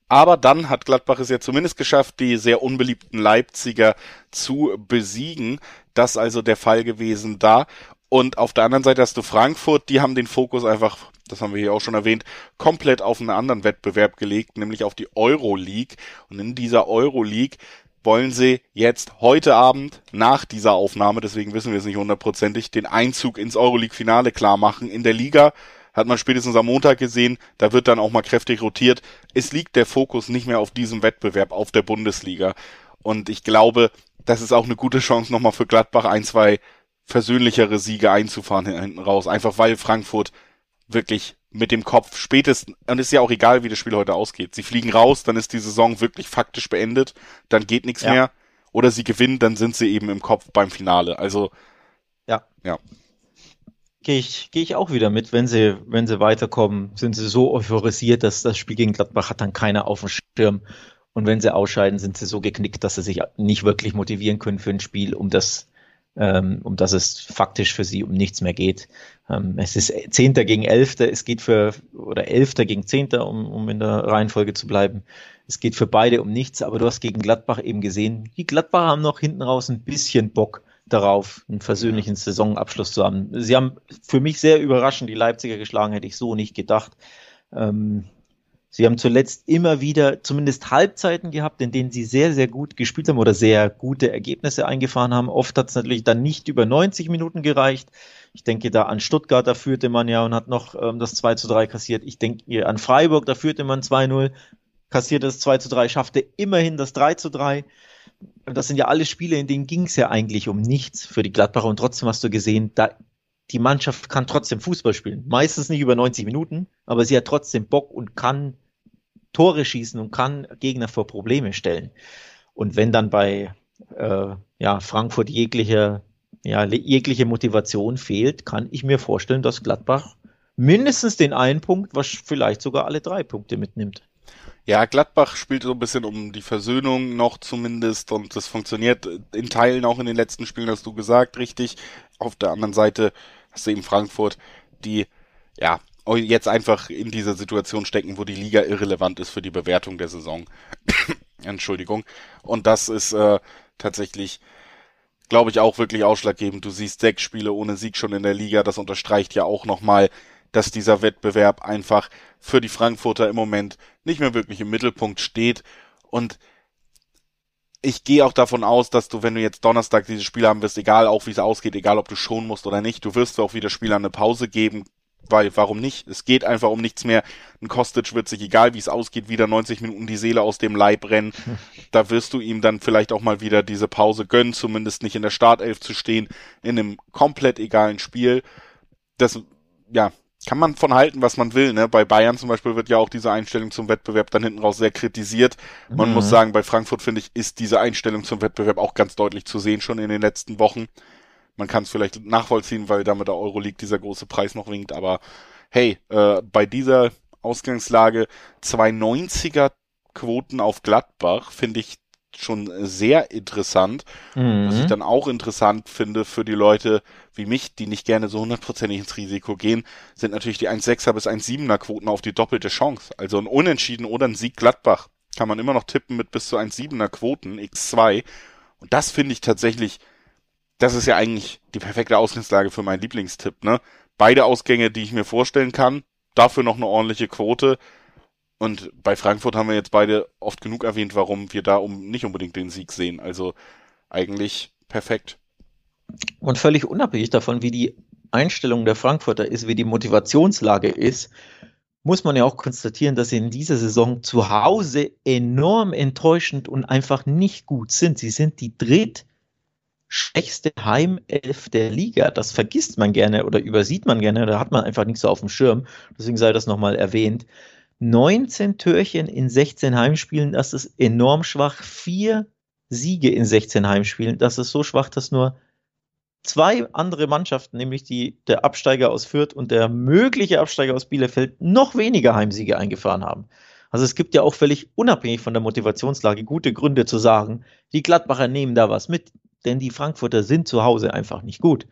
Speaker 1: Aber dann hat Gladbach es ja zumindest geschafft, die sehr unbeliebten Leipziger zu besiegen. Das also der Fall gewesen da. Und auf der anderen Seite hast du Frankfurt, die haben den Fokus einfach, das haben wir hier auch schon erwähnt, komplett auf einen anderen Wettbewerb gelegt, nämlich auf die Euroleague. Und in dieser Euroleague wollen sie jetzt heute Abend nach dieser Aufnahme, deswegen wissen wir es nicht hundertprozentig, den Einzug ins Euroleague-Finale klar machen. In der Liga hat man spätestens am Montag gesehen, da wird dann auch mal kräftig rotiert. Es liegt der Fokus nicht mehr auf diesem Wettbewerb, auf der Bundesliga. Und ich glaube, das ist auch eine gute Chance nochmal für Gladbach ein, zwei versöhnlichere Siege einzufahren hinten raus. Einfach weil Frankfurt wirklich mit dem Kopf spätestens, und ist ja auch egal, wie das Spiel heute ausgeht. Sie fliegen raus, dann ist die Saison wirklich faktisch beendet, dann geht nichts ja. mehr. Oder sie gewinnen, dann sind sie eben im Kopf beim Finale. Also,
Speaker 2: ja. Ja. Gehe ich, gehe ich auch wieder mit, wenn sie, wenn sie weiterkommen, sind sie so euphorisiert, dass das Spiel gegen Gladbach hat dann keiner auf dem Schirm. Und wenn sie ausscheiden, sind sie so geknickt, dass sie sich nicht wirklich motivieren können für ein Spiel, um das ähm, um das es faktisch für sie um nichts mehr geht. Ähm, es ist Zehnter gegen Elfter, es geht für, oder Elfter gegen Zehnter, um, um in der Reihenfolge zu bleiben. Es geht für beide um nichts, aber du hast gegen Gladbach eben gesehen, die Gladbach haben noch hinten raus ein bisschen Bock darauf, einen versöhnlichen Saisonabschluss zu haben. Sie haben für mich sehr überraschend die Leipziger geschlagen, hätte ich so nicht gedacht. Ähm, Sie haben zuletzt immer wieder zumindest Halbzeiten gehabt, in denen sie sehr, sehr gut gespielt haben oder sehr gute Ergebnisse eingefahren haben. Oft hat es natürlich dann nicht über 90 Minuten gereicht. Ich denke da an Stuttgart, da führte man ja und hat noch ähm, das 2 zu 3 kassiert. Ich denke an Freiburg, da führte man 2-0, kassierte das 2 zu 3, schaffte immerhin das 3 zu 3. Und das sind ja alle Spiele, in denen ging es ja eigentlich um nichts für die Gladbacher und trotzdem hast du gesehen, da die Mannschaft kann trotzdem Fußball spielen. Meistens nicht über 90 Minuten, aber sie hat trotzdem Bock und kann Tore schießen und kann Gegner vor Probleme stellen. Und wenn dann bei äh, ja, Frankfurt jegliche, ja, jegliche Motivation fehlt, kann ich mir vorstellen, dass Gladbach mindestens den einen Punkt, was vielleicht sogar alle drei Punkte mitnimmt.
Speaker 1: Ja, Gladbach spielt so ein bisschen um die Versöhnung noch zumindest und das funktioniert in Teilen auch in den letzten Spielen, hast du gesagt, richtig. Auf der anderen Seite hast du eben Frankfurt, die ja jetzt einfach in dieser Situation stecken, wo die Liga irrelevant ist für die Bewertung der Saison. Entschuldigung. Und das ist äh, tatsächlich, glaube ich, auch wirklich ausschlaggebend. Du siehst sechs Spiele ohne Sieg schon in der Liga. Das unterstreicht ja auch nochmal, dass dieser Wettbewerb einfach für die Frankfurter im Moment nicht mehr wirklich im Mittelpunkt steht. Und ich gehe auch davon aus, dass du, wenn du jetzt Donnerstag dieses Spiel haben wirst, egal auch wie es ausgeht, egal ob du schon musst oder nicht, du wirst auch wieder Spieler eine Pause geben weil warum nicht? Es geht einfach um nichts mehr. Ein Kostic wird sich, egal wie es ausgeht, wieder 90 Minuten die Seele aus dem Leib rennen. Da wirst du ihm dann vielleicht auch mal wieder diese Pause gönnen, zumindest nicht in der Startelf zu stehen, in einem komplett egalen Spiel. Das, ja, kann man von halten, was man will. Ne? Bei Bayern zum Beispiel wird ja auch diese Einstellung zum Wettbewerb dann hinten raus sehr kritisiert. Man mhm. muss sagen, bei Frankfurt finde ich, ist diese Einstellung zum Wettbewerb auch ganz deutlich zu sehen schon in den letzten Wochen. Man kann es vielleicht nachvollziehen, weil damit der Euroleague dieser große Preis noch winkt, aber hey, äh, bei dieser Ausgangslage 290er Quoten auf Gladbach finde ich schon sehr interessant. Mhm. Was ich dann auch interessant finde für die Leute wie mich, die nicht gerne so hundertprozentig ins Risiko gehen, sind natürlich die 1,6er bis 1,7er Quoten auf die doppelte Chance. Also ein Unentschieden oder ein Sieg Gladbach kann man immer noch tippen mit bis zu 1,7er Quoten, x2. Und das finde ich tatsächlich das ist ja eigentlich die perfekte Ausgangslage für meinen Lieblingstipp, ne? Beide Ausgänge, die ich mir vorstellen kann, dafür noch eine ordentliche Quote. Und bei Frankfurt haben wir jetzt beide oft genug erwähnt, warum wir da um nicht unbedingt den Sieg sehen. Also eigentlich perfekt.
Speaker 2: Und völlig unabhängig davon, wie die Einstellung der Frankfurter ist, wie die Motivationslage ist, muss man ja auch konstatieren, dass sie in dieser Saison zu Hause enorm enttäuschend und einfach nicht gut sind. Sie sind die drittschwächste Heimelf der Liga. Das vergisst man gerne oder übersieht man gerne. Da hat man einfach nicht so auf dem Schirm. Deswegen sei das nochmal erwähnt. 19 Türchen in 16 Heimspielen, das ist enorm schwach. Vier Siege in 16 Heimspielen, das ist so schwach, dass nur zwei andere Mannschaften, nämlich die, der Absteiger aus Fürth und der mögliche Absteiger aus Bielefeld, noch weniger Heimsiege eingefahren haben. Also es gibt ja auch völlig unabhängig von der Motivationslage gute Gründe zu sagen, die Gladbacher nehmen da was mit, denn die Frankfurter sind zu Hause einfach nicht gut.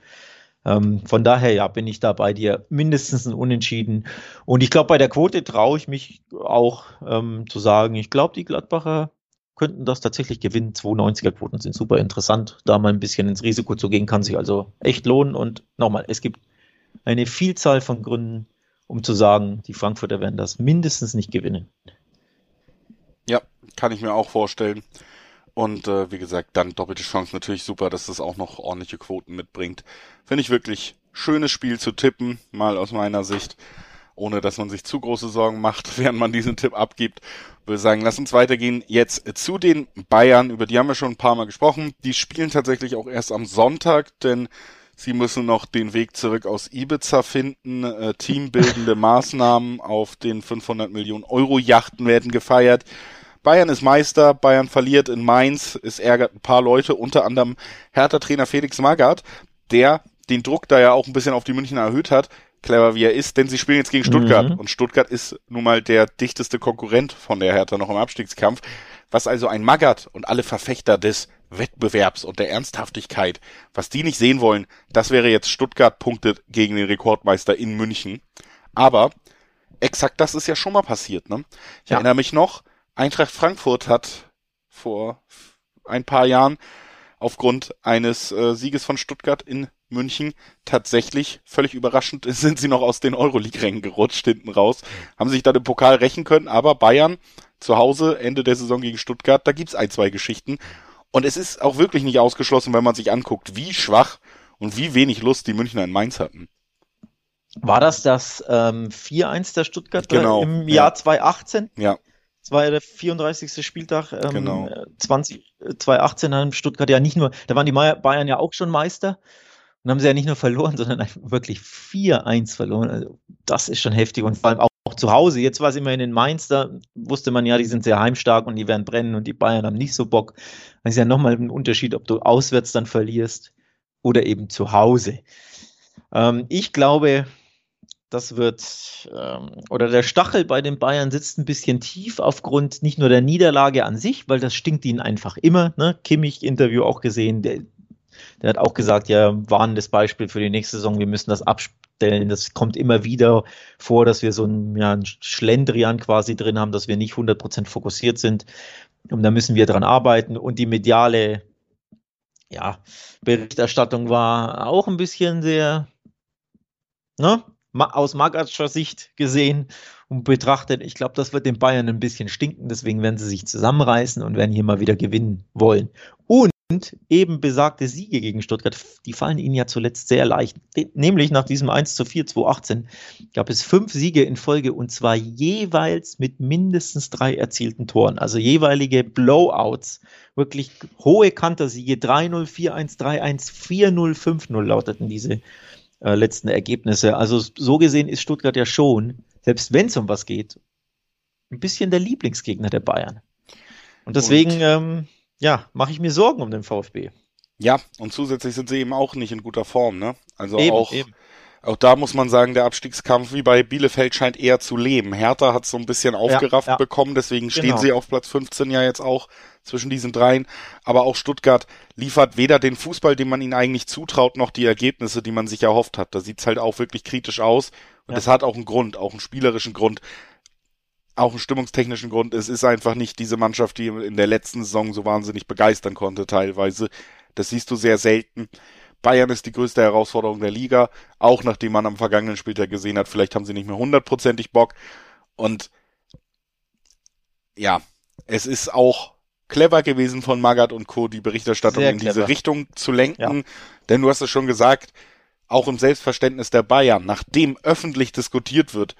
Speaker 2: Ähm, von daher, ja, bin ich da bei dir mindestens ein Unentschieden. Und ich glaube, bei der Quote traue ich mich auch ähm, zu sagen, ich glaube, die Gladbacher könnten das tatsächlich gewinnen. 290er Quoten sind super interessant. Da mal ein bisschen ins Risiko zu gehen, kann sich also echt lohnen. Und nochmal, es gibt eine Vielzahl von Gründen, um zu sagen, die Frankfurter werden das mindestens nicht gewinnen.
Speaker 1: Ja, kann ich mir auch vorstellen. Und äh, wie gesagt, dann doppelte Chance natürlich super, dass das auch noch ordentliche Quoten mitbringt. Finde ich wirklich schönes Spiel zu tippen, mal aus meiner Sicht ohne dass man sich zu große Sorgen macht, während man diesen Tipp abgibt. Würde sagen, lass uns weitergehen jetzt zu den Bayern, über die haben wir schon ein paar Mal gesprochen. Die spielen tatsächlich auch erst am Sonntag, denn sie müssen noch den Weg zurück aus Ibiza finden. Äh, teambildende Maßnahmen auf den 500 Millionen Euro Yachten werden gefeiert. Bayern ist Meister, Bayern verliert in Mainz, es ärgert ein paar Leute, unter anderem Hertha-Trainer Felix Magath, der den Druck da ja auch ein bisschen auf die Münchner erhöht hat, clever wie er ist, denn sie spielen jetzt gegen Stuttgart mhm. und Stuttgart ist nun mal der dichteste Konkurrent von der Hertha noch im Abstiegskampf, was also ein Magath und alle Verfechter des Wettbewerbs und der Ernsthaftigkeit, was die nicht sehen wollen, das wäre jetzt Stuttgart punktet gegen den Rekordmeister in München. Aber exakt das ist ja schon mal passiert, ne? Ich ja. erinnere mich noch, Eintracht Frankfurt hat vor ein paar Jahren aufgrund eines äh, Sieges von Stuttgart in München tatsächlich völlig überraschend sind sie noch aus den Euroleague-Rängen gerutscht hinten raus, haben sich dann im Pokal rächen können, aber Bayern zu Hause Ende der Saison gegen Stuttgart, da gibt's ein, zwei Geschichten und es ist auch wirklich nicht ausgeschlossen, wenn man sich anguckt, wie schwach und wie wenig Lust die Münchner in Mainz hatten.
Speaker 2: War das das ähm, 4-1 der Stuttgart
Speaker 1: genau,
Speaker 2: im Jahr ja. 2018?
Speaker 1: Ja.
Speaker 2: Das war ja der 34. Spieltag ähm,
Speaker 1: genau.
Speaker 2: 20, 2018 haben Stuttgart ja nicht nur, da waren die Bayern ja auch schon Meister und haben sie ja nicht nur verloren, sondern wirklich 4-1 verloren. Also das ist schon heftig und vor allem auch, auch zu Hause. Jetzt war es immerhin in Mainz, da wusste man ja, die sind sehr heimstark und die werden brennen und die Bayern haben nicht so Bock. Das ist ja nochmal ein Unterschied, ob du auswärts dann verlierst oder eben zu Hause. Ähm, ich glaube, das wird, ähm, oder der Stachel bei den Bayern sitzt ein bisschen tief aufgrund nicht nur der Niederlage an sich, weil das stinkt ihnen einfach immer. Ne? Kimmich-Interview auch gesehen, der, der hat auch gesagt, ja, warnendes Beispiel für die nächste Saison, wir müssen das abstellen. Das kommt immer wieder vor, dass wir so einen, ja, einen Schlendrian quasi drin haben, dass wir nicht 100% fokussiert sind. Und da müssen wir dran arbeiten. Und die mediale ja, Berichterstattung war auch ein bisschen sehr, ne, aus Magatscher Sicht gesehen und betrachtet. Ich glaube, das wird den Bayern ein bisschen stinken. Deswegen werden sie sich zusammenreißen und werden hier mal wieder gewinnen wollen. Und eben besagte Siege gegen Stuttgart, die fallen ihnen ja zuletzt sehr leicht. Nämlich nach diesem 1 zu 4 2018 gab es fünf Siege in Folge und zwar jeweils mit mindestens drei erzielten Toren. Also jeweilige Blowouts, wirklich hohe Kantersiege. 3-0, 4-1, 3-1, 4-0, 5-0 lauteten diese äh, letzten Ergebnisse. Also so gesehen ist Stuttgart ja schon, selbst wenn es um was geht, ein bisschen der Lieblingsgegner der Bayern. Und deswegen. Und ähm, ja, mache ich mir Sorgen um den VfB.
Speaker 1: Ja, und zusätzlich sind sie eben auch nicht in guter Form, ne? Also eben, auch, eben. Auch da muss man sagen, der Abstiegskampf wie bei Bielefeld scheint eher zu leben. Hertha hat so ein bisschen aufgerafft ja, ja. bekommen, deswegen genau. stehen sie auf Platz 15 ja jetzt auch zwischen diesen dreien. Aber auch Stuttgart liefert weder den Fußball, den man ihnen eigentlich zutraut, noch die Ergebnisse, die man sich erhofft hat. Da sieht's halt auch wirklich kritisch aus. Und ja. das hat auch einen Grund, auch einen spielerischen Grund auch einen stimmungstechnischen Grund. Es ist einfach nicht diese Mannschaft, die in der letzten Saison so wahnsinnig begeistern konnte teilweise. Das siehst du sehr selten. Bayern ist die größte Herausforderung der Liga, auch nachdem man am vergangenen Spieltag gesehen hat, vielleicht haben sie nicht mehr hundertprozentig Bock. Und ja, es ist auch clever gewesen von Magath und Co., die Berichterstattung in diese Richtung zu lenken. Ja. Denn du hast es schon gesagt, auch im Selbstverständnis der Bayern, nachdem öffentlich diskutiert wird,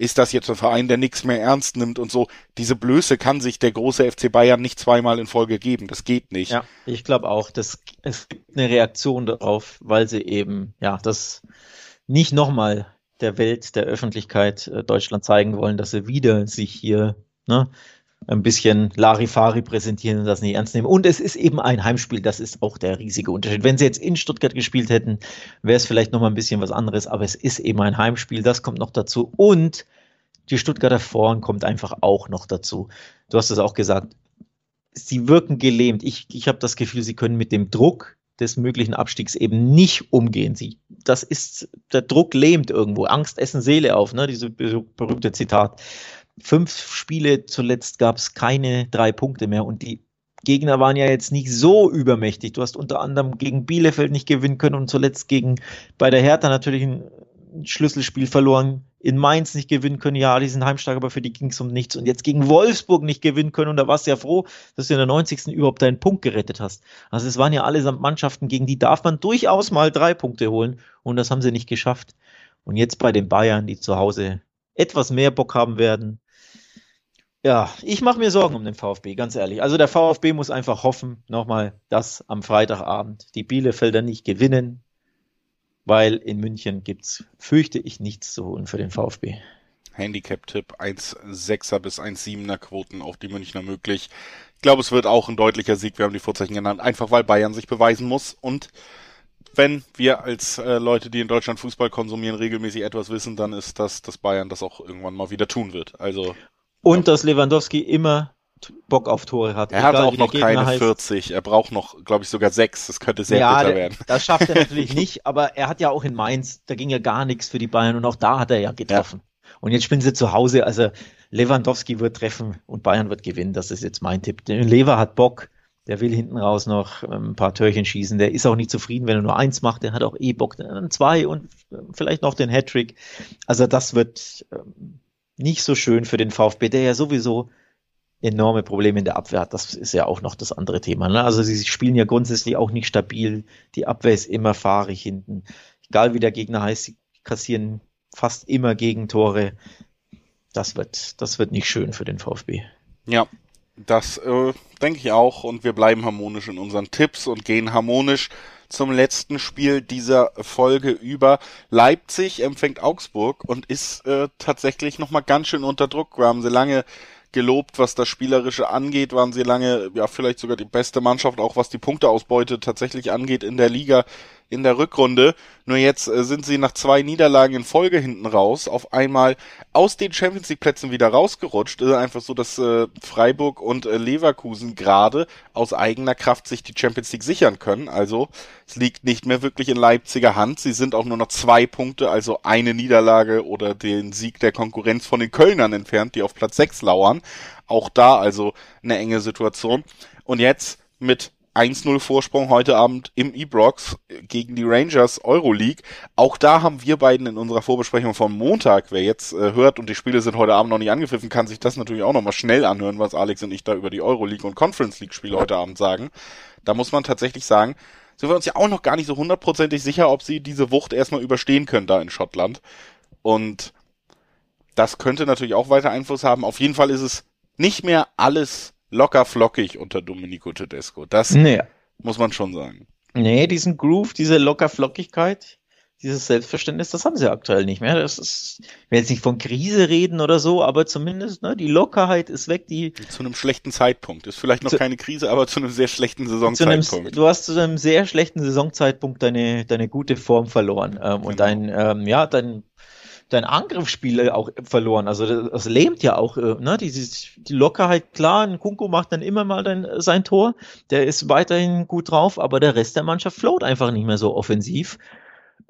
Speaker 1: ist das jetzt ein Verein, der nichts mehr ernst nimmt und so. Diese Blöße kann sich der große FC Bayern nicht zweimal in Folge geben. Das geht nicht.
Speaker 2: Ja, ich glaube auch, dass es gibt eine Reaktion darauf, weil sie eben, ja, das nicht nochmal der Welt, der Öffentlichkeit äh, Deutschland zeigen wollen, dass sie wieder sich hier ne, ein bisschen Larifari präsentieren und das nicht ernst nehmen. Und es ist eben ein Heimspiel, das ist auch der riesige Unterschied. Wenn sie jetzt in Stuttgart gespielt hätten, wäre es vielleicht noch mal ein bisschen was anderes, aber es ist eben ein Heimspiel, das kommt noch dazu. Und die Stuttgarter Vorn kommt einfach auch noch dazu. Du hast es auch gesagt, sie wirken gelähmt. Ich, ich habe das Gefühl, sie können mit dem Druck des möglichen Abstiegs eben nicht umgehen. Sie, das ist, der Druck lähmt irgendwo. Angst essen Seele auf, ne? Diese berühmte Zitat fünf Spiele zuletzt gab es keine drei Punkte mehr und die Gegner waren ja jetzt nicht so übermächtig. Du hast unter anderem gegen Bielefeld nicht gewinnen können und zuletzt gegen bei der Hertha natürlich ein Schlüsselspiel verloren, in Mainz nicht gewinnen können. Ja, die sind heimstark, aber für die ging es um nichts. Und jetzt gegen Wolfsburg nicht gewinnen können. Und da warst du ja froh, dass du in der 90. überhaupt deinen Punkt gerettet hast. Also es waren ja allesamt Mannschaften, gegen die darf man durchaus mal drei Punkte holen. Und das haben sie nicht geschafft. Und jetzt bei den Bayern, die zu Hause etwas mehr Bock haben werden, ja, ich mache mir Sorgen um den VfB, ganz ehrlich. Also der VfB muss einfach hoffen, nochmal, dass am Freitagabend die Bielefelder nicht gewinnen, weil in München gibt's, fürchte ich, nichts zu holen für den VfB.
Speaker 1: Handicap-Tipp 1,6er bis 1,7er Quoten auf die Münchner möglich. Ich glaube, es wird auch ein deutlicher Sieg, wir haben die Vorzeichen genannt, einfach weil Bayern sich beweisen muss und wenn wir als äh, Leute, die in Deutschland Fußball konsumieren, regelmäßig etwas wissen, dann ist das, dass Bayern das auch irgendwann mal wieder tun wird. Also
Speaker 2: und dass Lewandowski immer Bock auf Tore hat.
Speaker 1: Er hat auch noch keine heißt. 40. Er braucht noch, glaube ich, sogar sechs. Das könnte sehr ja, bitter werden.
Speaker 2: Das schafft er natürlich nicht, aber er hat ja auch in Mainz, da ging ja gar nichts für die Bayern und auch da hat er ja getroffen. Ja. Und jetzt spielen sie zu Hause, also Lewandowski wird treffen und Bayern wird gewinnen. Das ist jetzt mein Tipp. Lever hat Bock. Der will hinten raus noch ähm, ein paar Törchen schießen. Der ist auch nicht zufrieden, wenn er nur eins macht. Der hat auch eh Bock. Dann zwei und äh, vielleicht noch den Hattrick. Also das wird ähm, nicht so schön für den VfB, der ja sowieso enorme Probleme in der Abwehr hat. Das ist ja auch noch das andere Thema. Ne? Also sie spielen ja grundsätzlich auch nicht stabil. Die Abwehr ist immer fahrig hinten. Egal wie der Gegner heißt, sie kassieren fast immer Gegentore. Das wird, das wird nicht schön für den VfB.
Speaker 1: Ja, das äh, denke ich auch. Und wir bleiben harmonisch in unseren Tipps und gehen harmonisch zum letzten Spiel dieser Folge über. Leipzig empfängt Augsburg und ist äh, tatsächlich nochmal ganz schön unter Druck. Wir haben sie lange gelobt, was das Spielerische angeht, waren sie lange, ja, vielleicht sogar die beste Mannschaft, auch was die Punkteausbeute tatsächlich angeht in der Liga in der Rückrunde. Nur jetzt äh, sind sie nach zwei Niederlagen in Folge hinten raus, auf einmal aus den Champions League Plätzen wieder rausgerutscht. Ist einfach so, dass äh, Freiburg und äh, Leverkusen gerade aus eigener Kraft sich die Champions League sichern können. Also es liegt nicht mehr wirklich in Leipziger Hand. Sie sind auch nur noch zwei Punkte, also eine Niederlage oder den Sieg der Konkurrenz von den Kölnern entfernt, die auf Platz sechs lauern. Auch da also eine enge Situation. Und jetzt mit 1-0 Vorsprung heute Abend im Ebrox gegen die Rangers Euroleague. Auch da haben wir beiden in unserer Vorbesprechung vom Montag, wer jetzt äh, hört und die Spiele sind heute Abend noch nicht angepfiffen, kann sich das natürlich auch nochmal schnell anhören, was Alex und ich da über die Euroleague und Conference League Spiele heute Abend sagen. Da muss man tatsächlich sagen, sind wir uns ja auch noch gar nicht so hundertprozentig sicher, ob sie diese Wucht erstmal überstehen können da in Schottland. Und das könnte natürlich auch weiter Einfluss haben. Auf jeden Fall ist es nicht mehr alles locker flockig unter Domenico Tedesco. Das nee. muss man schon sagen.
Speaker 2: Nee, diesen Groove, diese locker Flockigkeit, dieses Selbstverständnis, das haben sie aktuell nicht mehr. Das ist, ich will jetzt nicht von Krise reden oder so, aber zumindest, ne, die Lockerheit ist weg, die.
Speaker 1: Zu einem schlechten Zeitpunkt. Ist vielleicht noch zu, keine Krise, aber zu einem sehr schlechten Saisonzeitpunkt.
Speaker 2: Einem, du hast zu einem sehr schlechten Saisonzeitpunkt deine, deine gute Form verloren. Ähm, genau. Und dein, ähm, ja, dein, dein Angriffsspiel auch verloren. Also das lähmt ja auch, äh, ne? Die, die Lockerheit, klar, ein Kunko macht dann immer mal dein, sein Tor, der ist weiterhin gut drauf, aber der Rest der Mannschaft float einfach nicht mehr so offensiv.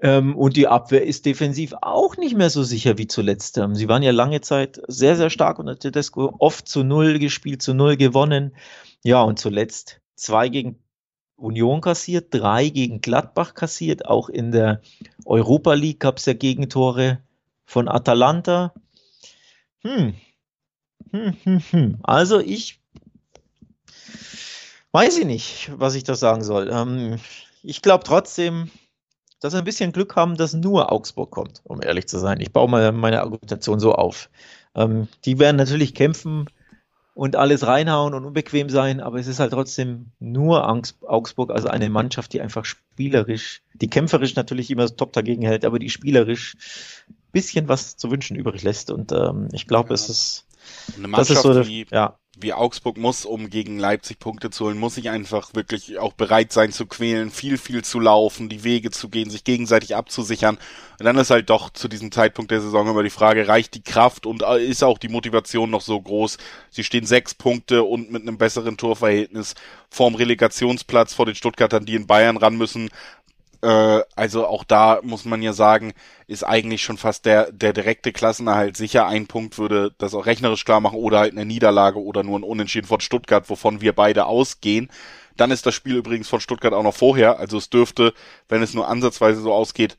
Speaker 2: Ähm, und die Abwehr ist defensiv auch nicht mehr so sicher wie zuletzt. Ähm, sie waren ja lange Zeit sehr, sehr stark unter Tedesco, oft zu Null gespielt, zu Null gewonnen. Ja, und zuletzt zwei gegen Union kassiert, drei gegen Gladbach kassiert. Auch in der Europa League gab es ja Gegentore von Atalanta. Hm. Hm, hm, hm. Also ich weiß ich nicht, was ich da sagen soll. Ähm, ich glaube trotzdem, dass wir ein bisschen Glück haben, dass nur Augsburg kommt, um ehrlich zu sein. Ich baue mal meine Argumentation so auf. Ähm, die werden natürlich kämpfen und alles reinhauen und unbequem sein, aber es ist halt trotzdem nur Augsburg, also eine Mannschaft, die einfach spielerisch, die kämpferisch natürlich immer top dagegen hält, aber die spielerisch bisschen was zu wünschen übrig lässt. Und ähm, ich glaube, ja. es ist
Speaker 1: eine Mannschaft, das ist so, wie, ja wie Augsburg muss, um gegen Leipzig Punkte zu holen, muss ich einfach wirklich auch bereit sein zu quälen, viel, viel zu laufen, die Wege zu gehen, sich gegenseitig abzusichern. Und dann ist halt doch zu diesem Zeitpunkt der Saison immer die Frage, reicht die Kraft und äh, ist auch die Motivation noch so groß? Sie stehen sechs Punkte und mit einem besseren Torverhältnis vorm Relegationsplatz vor den Stuttgartern, die in Bayern ran müssen. Äh, also auch da muss man ja sagen, ist eigentlich schon fast der, der direkte Klassenerhalt sicher. Ein Punkt würde das auch rechnerisch klar machen oder halt eine Niederlage oder nur ein Unentschieden von Stuttgart, wovon wir beide ausgehen. Dann ist das Spiel übrigens von Stuttgart auch noch vorher. Also es dürfte, wenn es nur ansatzweise so ausgeht,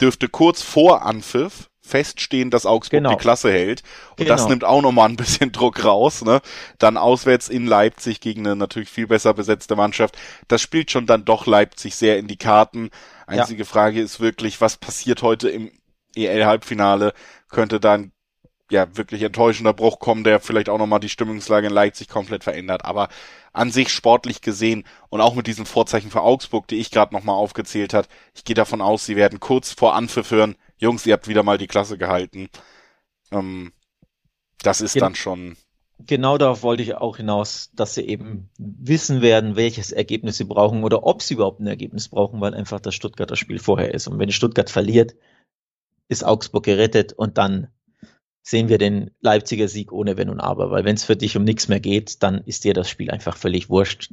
Speaker 1: dürfte kurz vor Anpfiff feststehen, dass Augsburg genau. die Klasse hält. Und genau. das nimmt auch nochmal ein bisschen Druck raus. Ne? Dann auswärts in Leipzig gegen eine natürlich viel besser besetzte Mannschaft. Das spielt schon dann doch Leipzig sehr in die Karten. Einzige ja. Frage ist wirklich, was passiert heute im EL-Halbfinale? Könnte dann ja wirklich enttäuschender Bruch kommen, der vielleicht auch nochmal die Stimmungslage in Leipzig komplett verändert. Aber an sich sportlich gesehen und auch mit diesen Vorzeichen für Augsburg, die ich gerade nochmal aufgezählt hat, ich gehe davon aus, sie werden kurz vor Anpfiff hören, Jungs, ihr habt wieder mal die Klasse gehalten. Ähm, das ist Gen dann schon.
Speaker 2: Genau darauf wollte ich auch hinaus, dass sie eben wissen werden, welches Ergebnis sie brauchen oder ob sie überhaupt ein Ergebnis brauchen, weil einfach das Stuttgarter Spiel vorher ist. Und wenn Stuttgart verliert, ist Augsburg gerettet und dann sehen wir den Leipziger Sieg ohne Wenn und Aber, weil wenn es für dich um nichts mehr geht, dann ist dir das Spiel einfach völlig wurscht.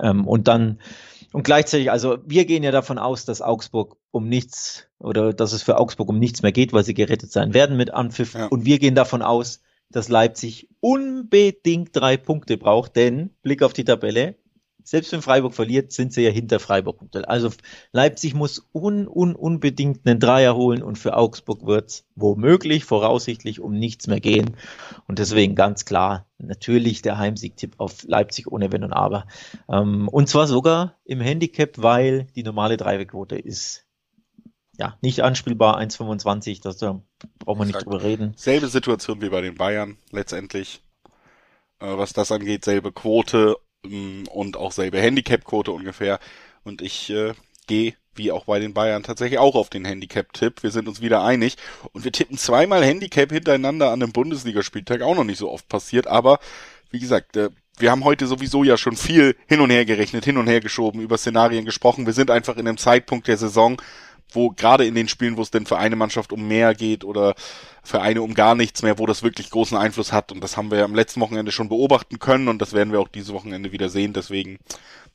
Speaker 2: Ähm, und dann und gleichzeitig, also wir gehen ja davon aus, dass Augsburg um nichts oder dass es für Augsburg um nichts mehr geht, weil sie gerettet sein werden mit Anpfiff. Ja. Und wir gehen davon aus, dass Leipzig unbedingt drei Punkte braucht, denn Blick auf die Tabelle, selbst wenn Freiburg verliert, sind sie ja hinter Freiburg. Also Leipzig muss un, un, unbedingt einen Dreier holen und für Augsburg wird es womöglich, voraussichtlich um nichts mehr gehen. Und deswegen ganz klar, natürlich der Heimsiegtipp auf Leipzig ohne Wenn und Aber. Ähm, und zwar sogar im Handicap, weil die normale Dreiwegquote ist ja, nicht anspielbar, 1,25, das da braucht man nicht drüber reden.
Speaker 1: Selbe Situation wie bei den Bayern letztendlich. Äh, was das angeht, selbe Quote und auch selbe Handicap-Quote ungefähr. Und ich äh, gehe, wie auch bei den Bayern, tatsächlich auch auf den Handicap-Tipp. Wir sind uns wieder einig. Und wir tippen zweimal Handicap hintereinander an einem Bundesligaspieltag. Auch noch nicht so oft passiert. Aber wie gesagt, äh, wir haben heute sowieso ja schon viel hin und her gerechnet, hin und her geschoben, über Szenarien gesprochen. Wir sind einfach in einem Zeitpunkt der Saison, wo gerade in den Spielen, wo es denn für eine Mannschaft um mehr geht oder für eine um gar nichts mehr, wo das wirklich großen Einfluss hat. Und das haben wir am letzten Wochenende schon beobachten können und das werden wir auch dieses Wochenende wieder sehen. Deswegen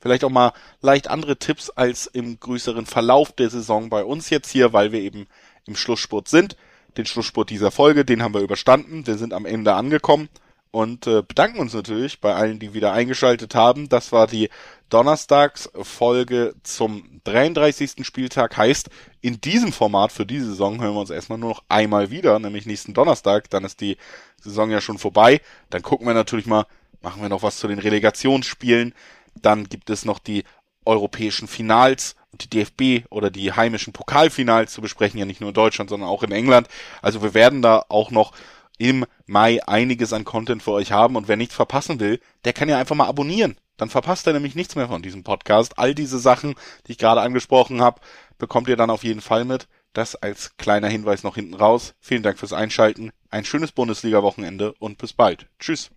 Speaker 1: vielleicht auch mal leicht andere Tipps als im größeren Verlauf der Saison bei uns jetzt hier, weil wir eben im Schlussspurt sind. Den Schlussspurt dieser Folge, den haben wir überstanden. Wir sind am Ende angekommen und äh, bedanken uns natürlich bei allen, die wieder eingeschaltet haben. Das war die Donnerstagsfolge zum 33. Spieltag. Heißt, in diesem Format für diese Saison hören wir uns erstmal nur noch einmal wieder, nämlich nächsten Donnerstag. Dann ist die Saison ja schon vorbei. Dann gucken wir natürlich mal, machen wir noch was zu den Relegationsspielen. Dann gibt es noch die europäischen Finals und die DFB oder die heimischen Pokalfinals zu besprechen, ja nicht nur in Deutschland, sondern auch in England. Also wir werden da auch noch im Mai einiges an Content für euch haben und wer nichts verpassen will, der kann ja einfach mal abonnieren. Dann verpasst er nämlich nichts mehr von diesem Podcast. All diese Sachen, die ich gerade angesprochen habe, bekommt ihr dann auf jeden Fall mit. Das als kleiner Hinweis noch hinten raus. Vielen Dank fürs Einschalten. Ein schönes Bundesliga-Wochenende und bis bald. Tschüss.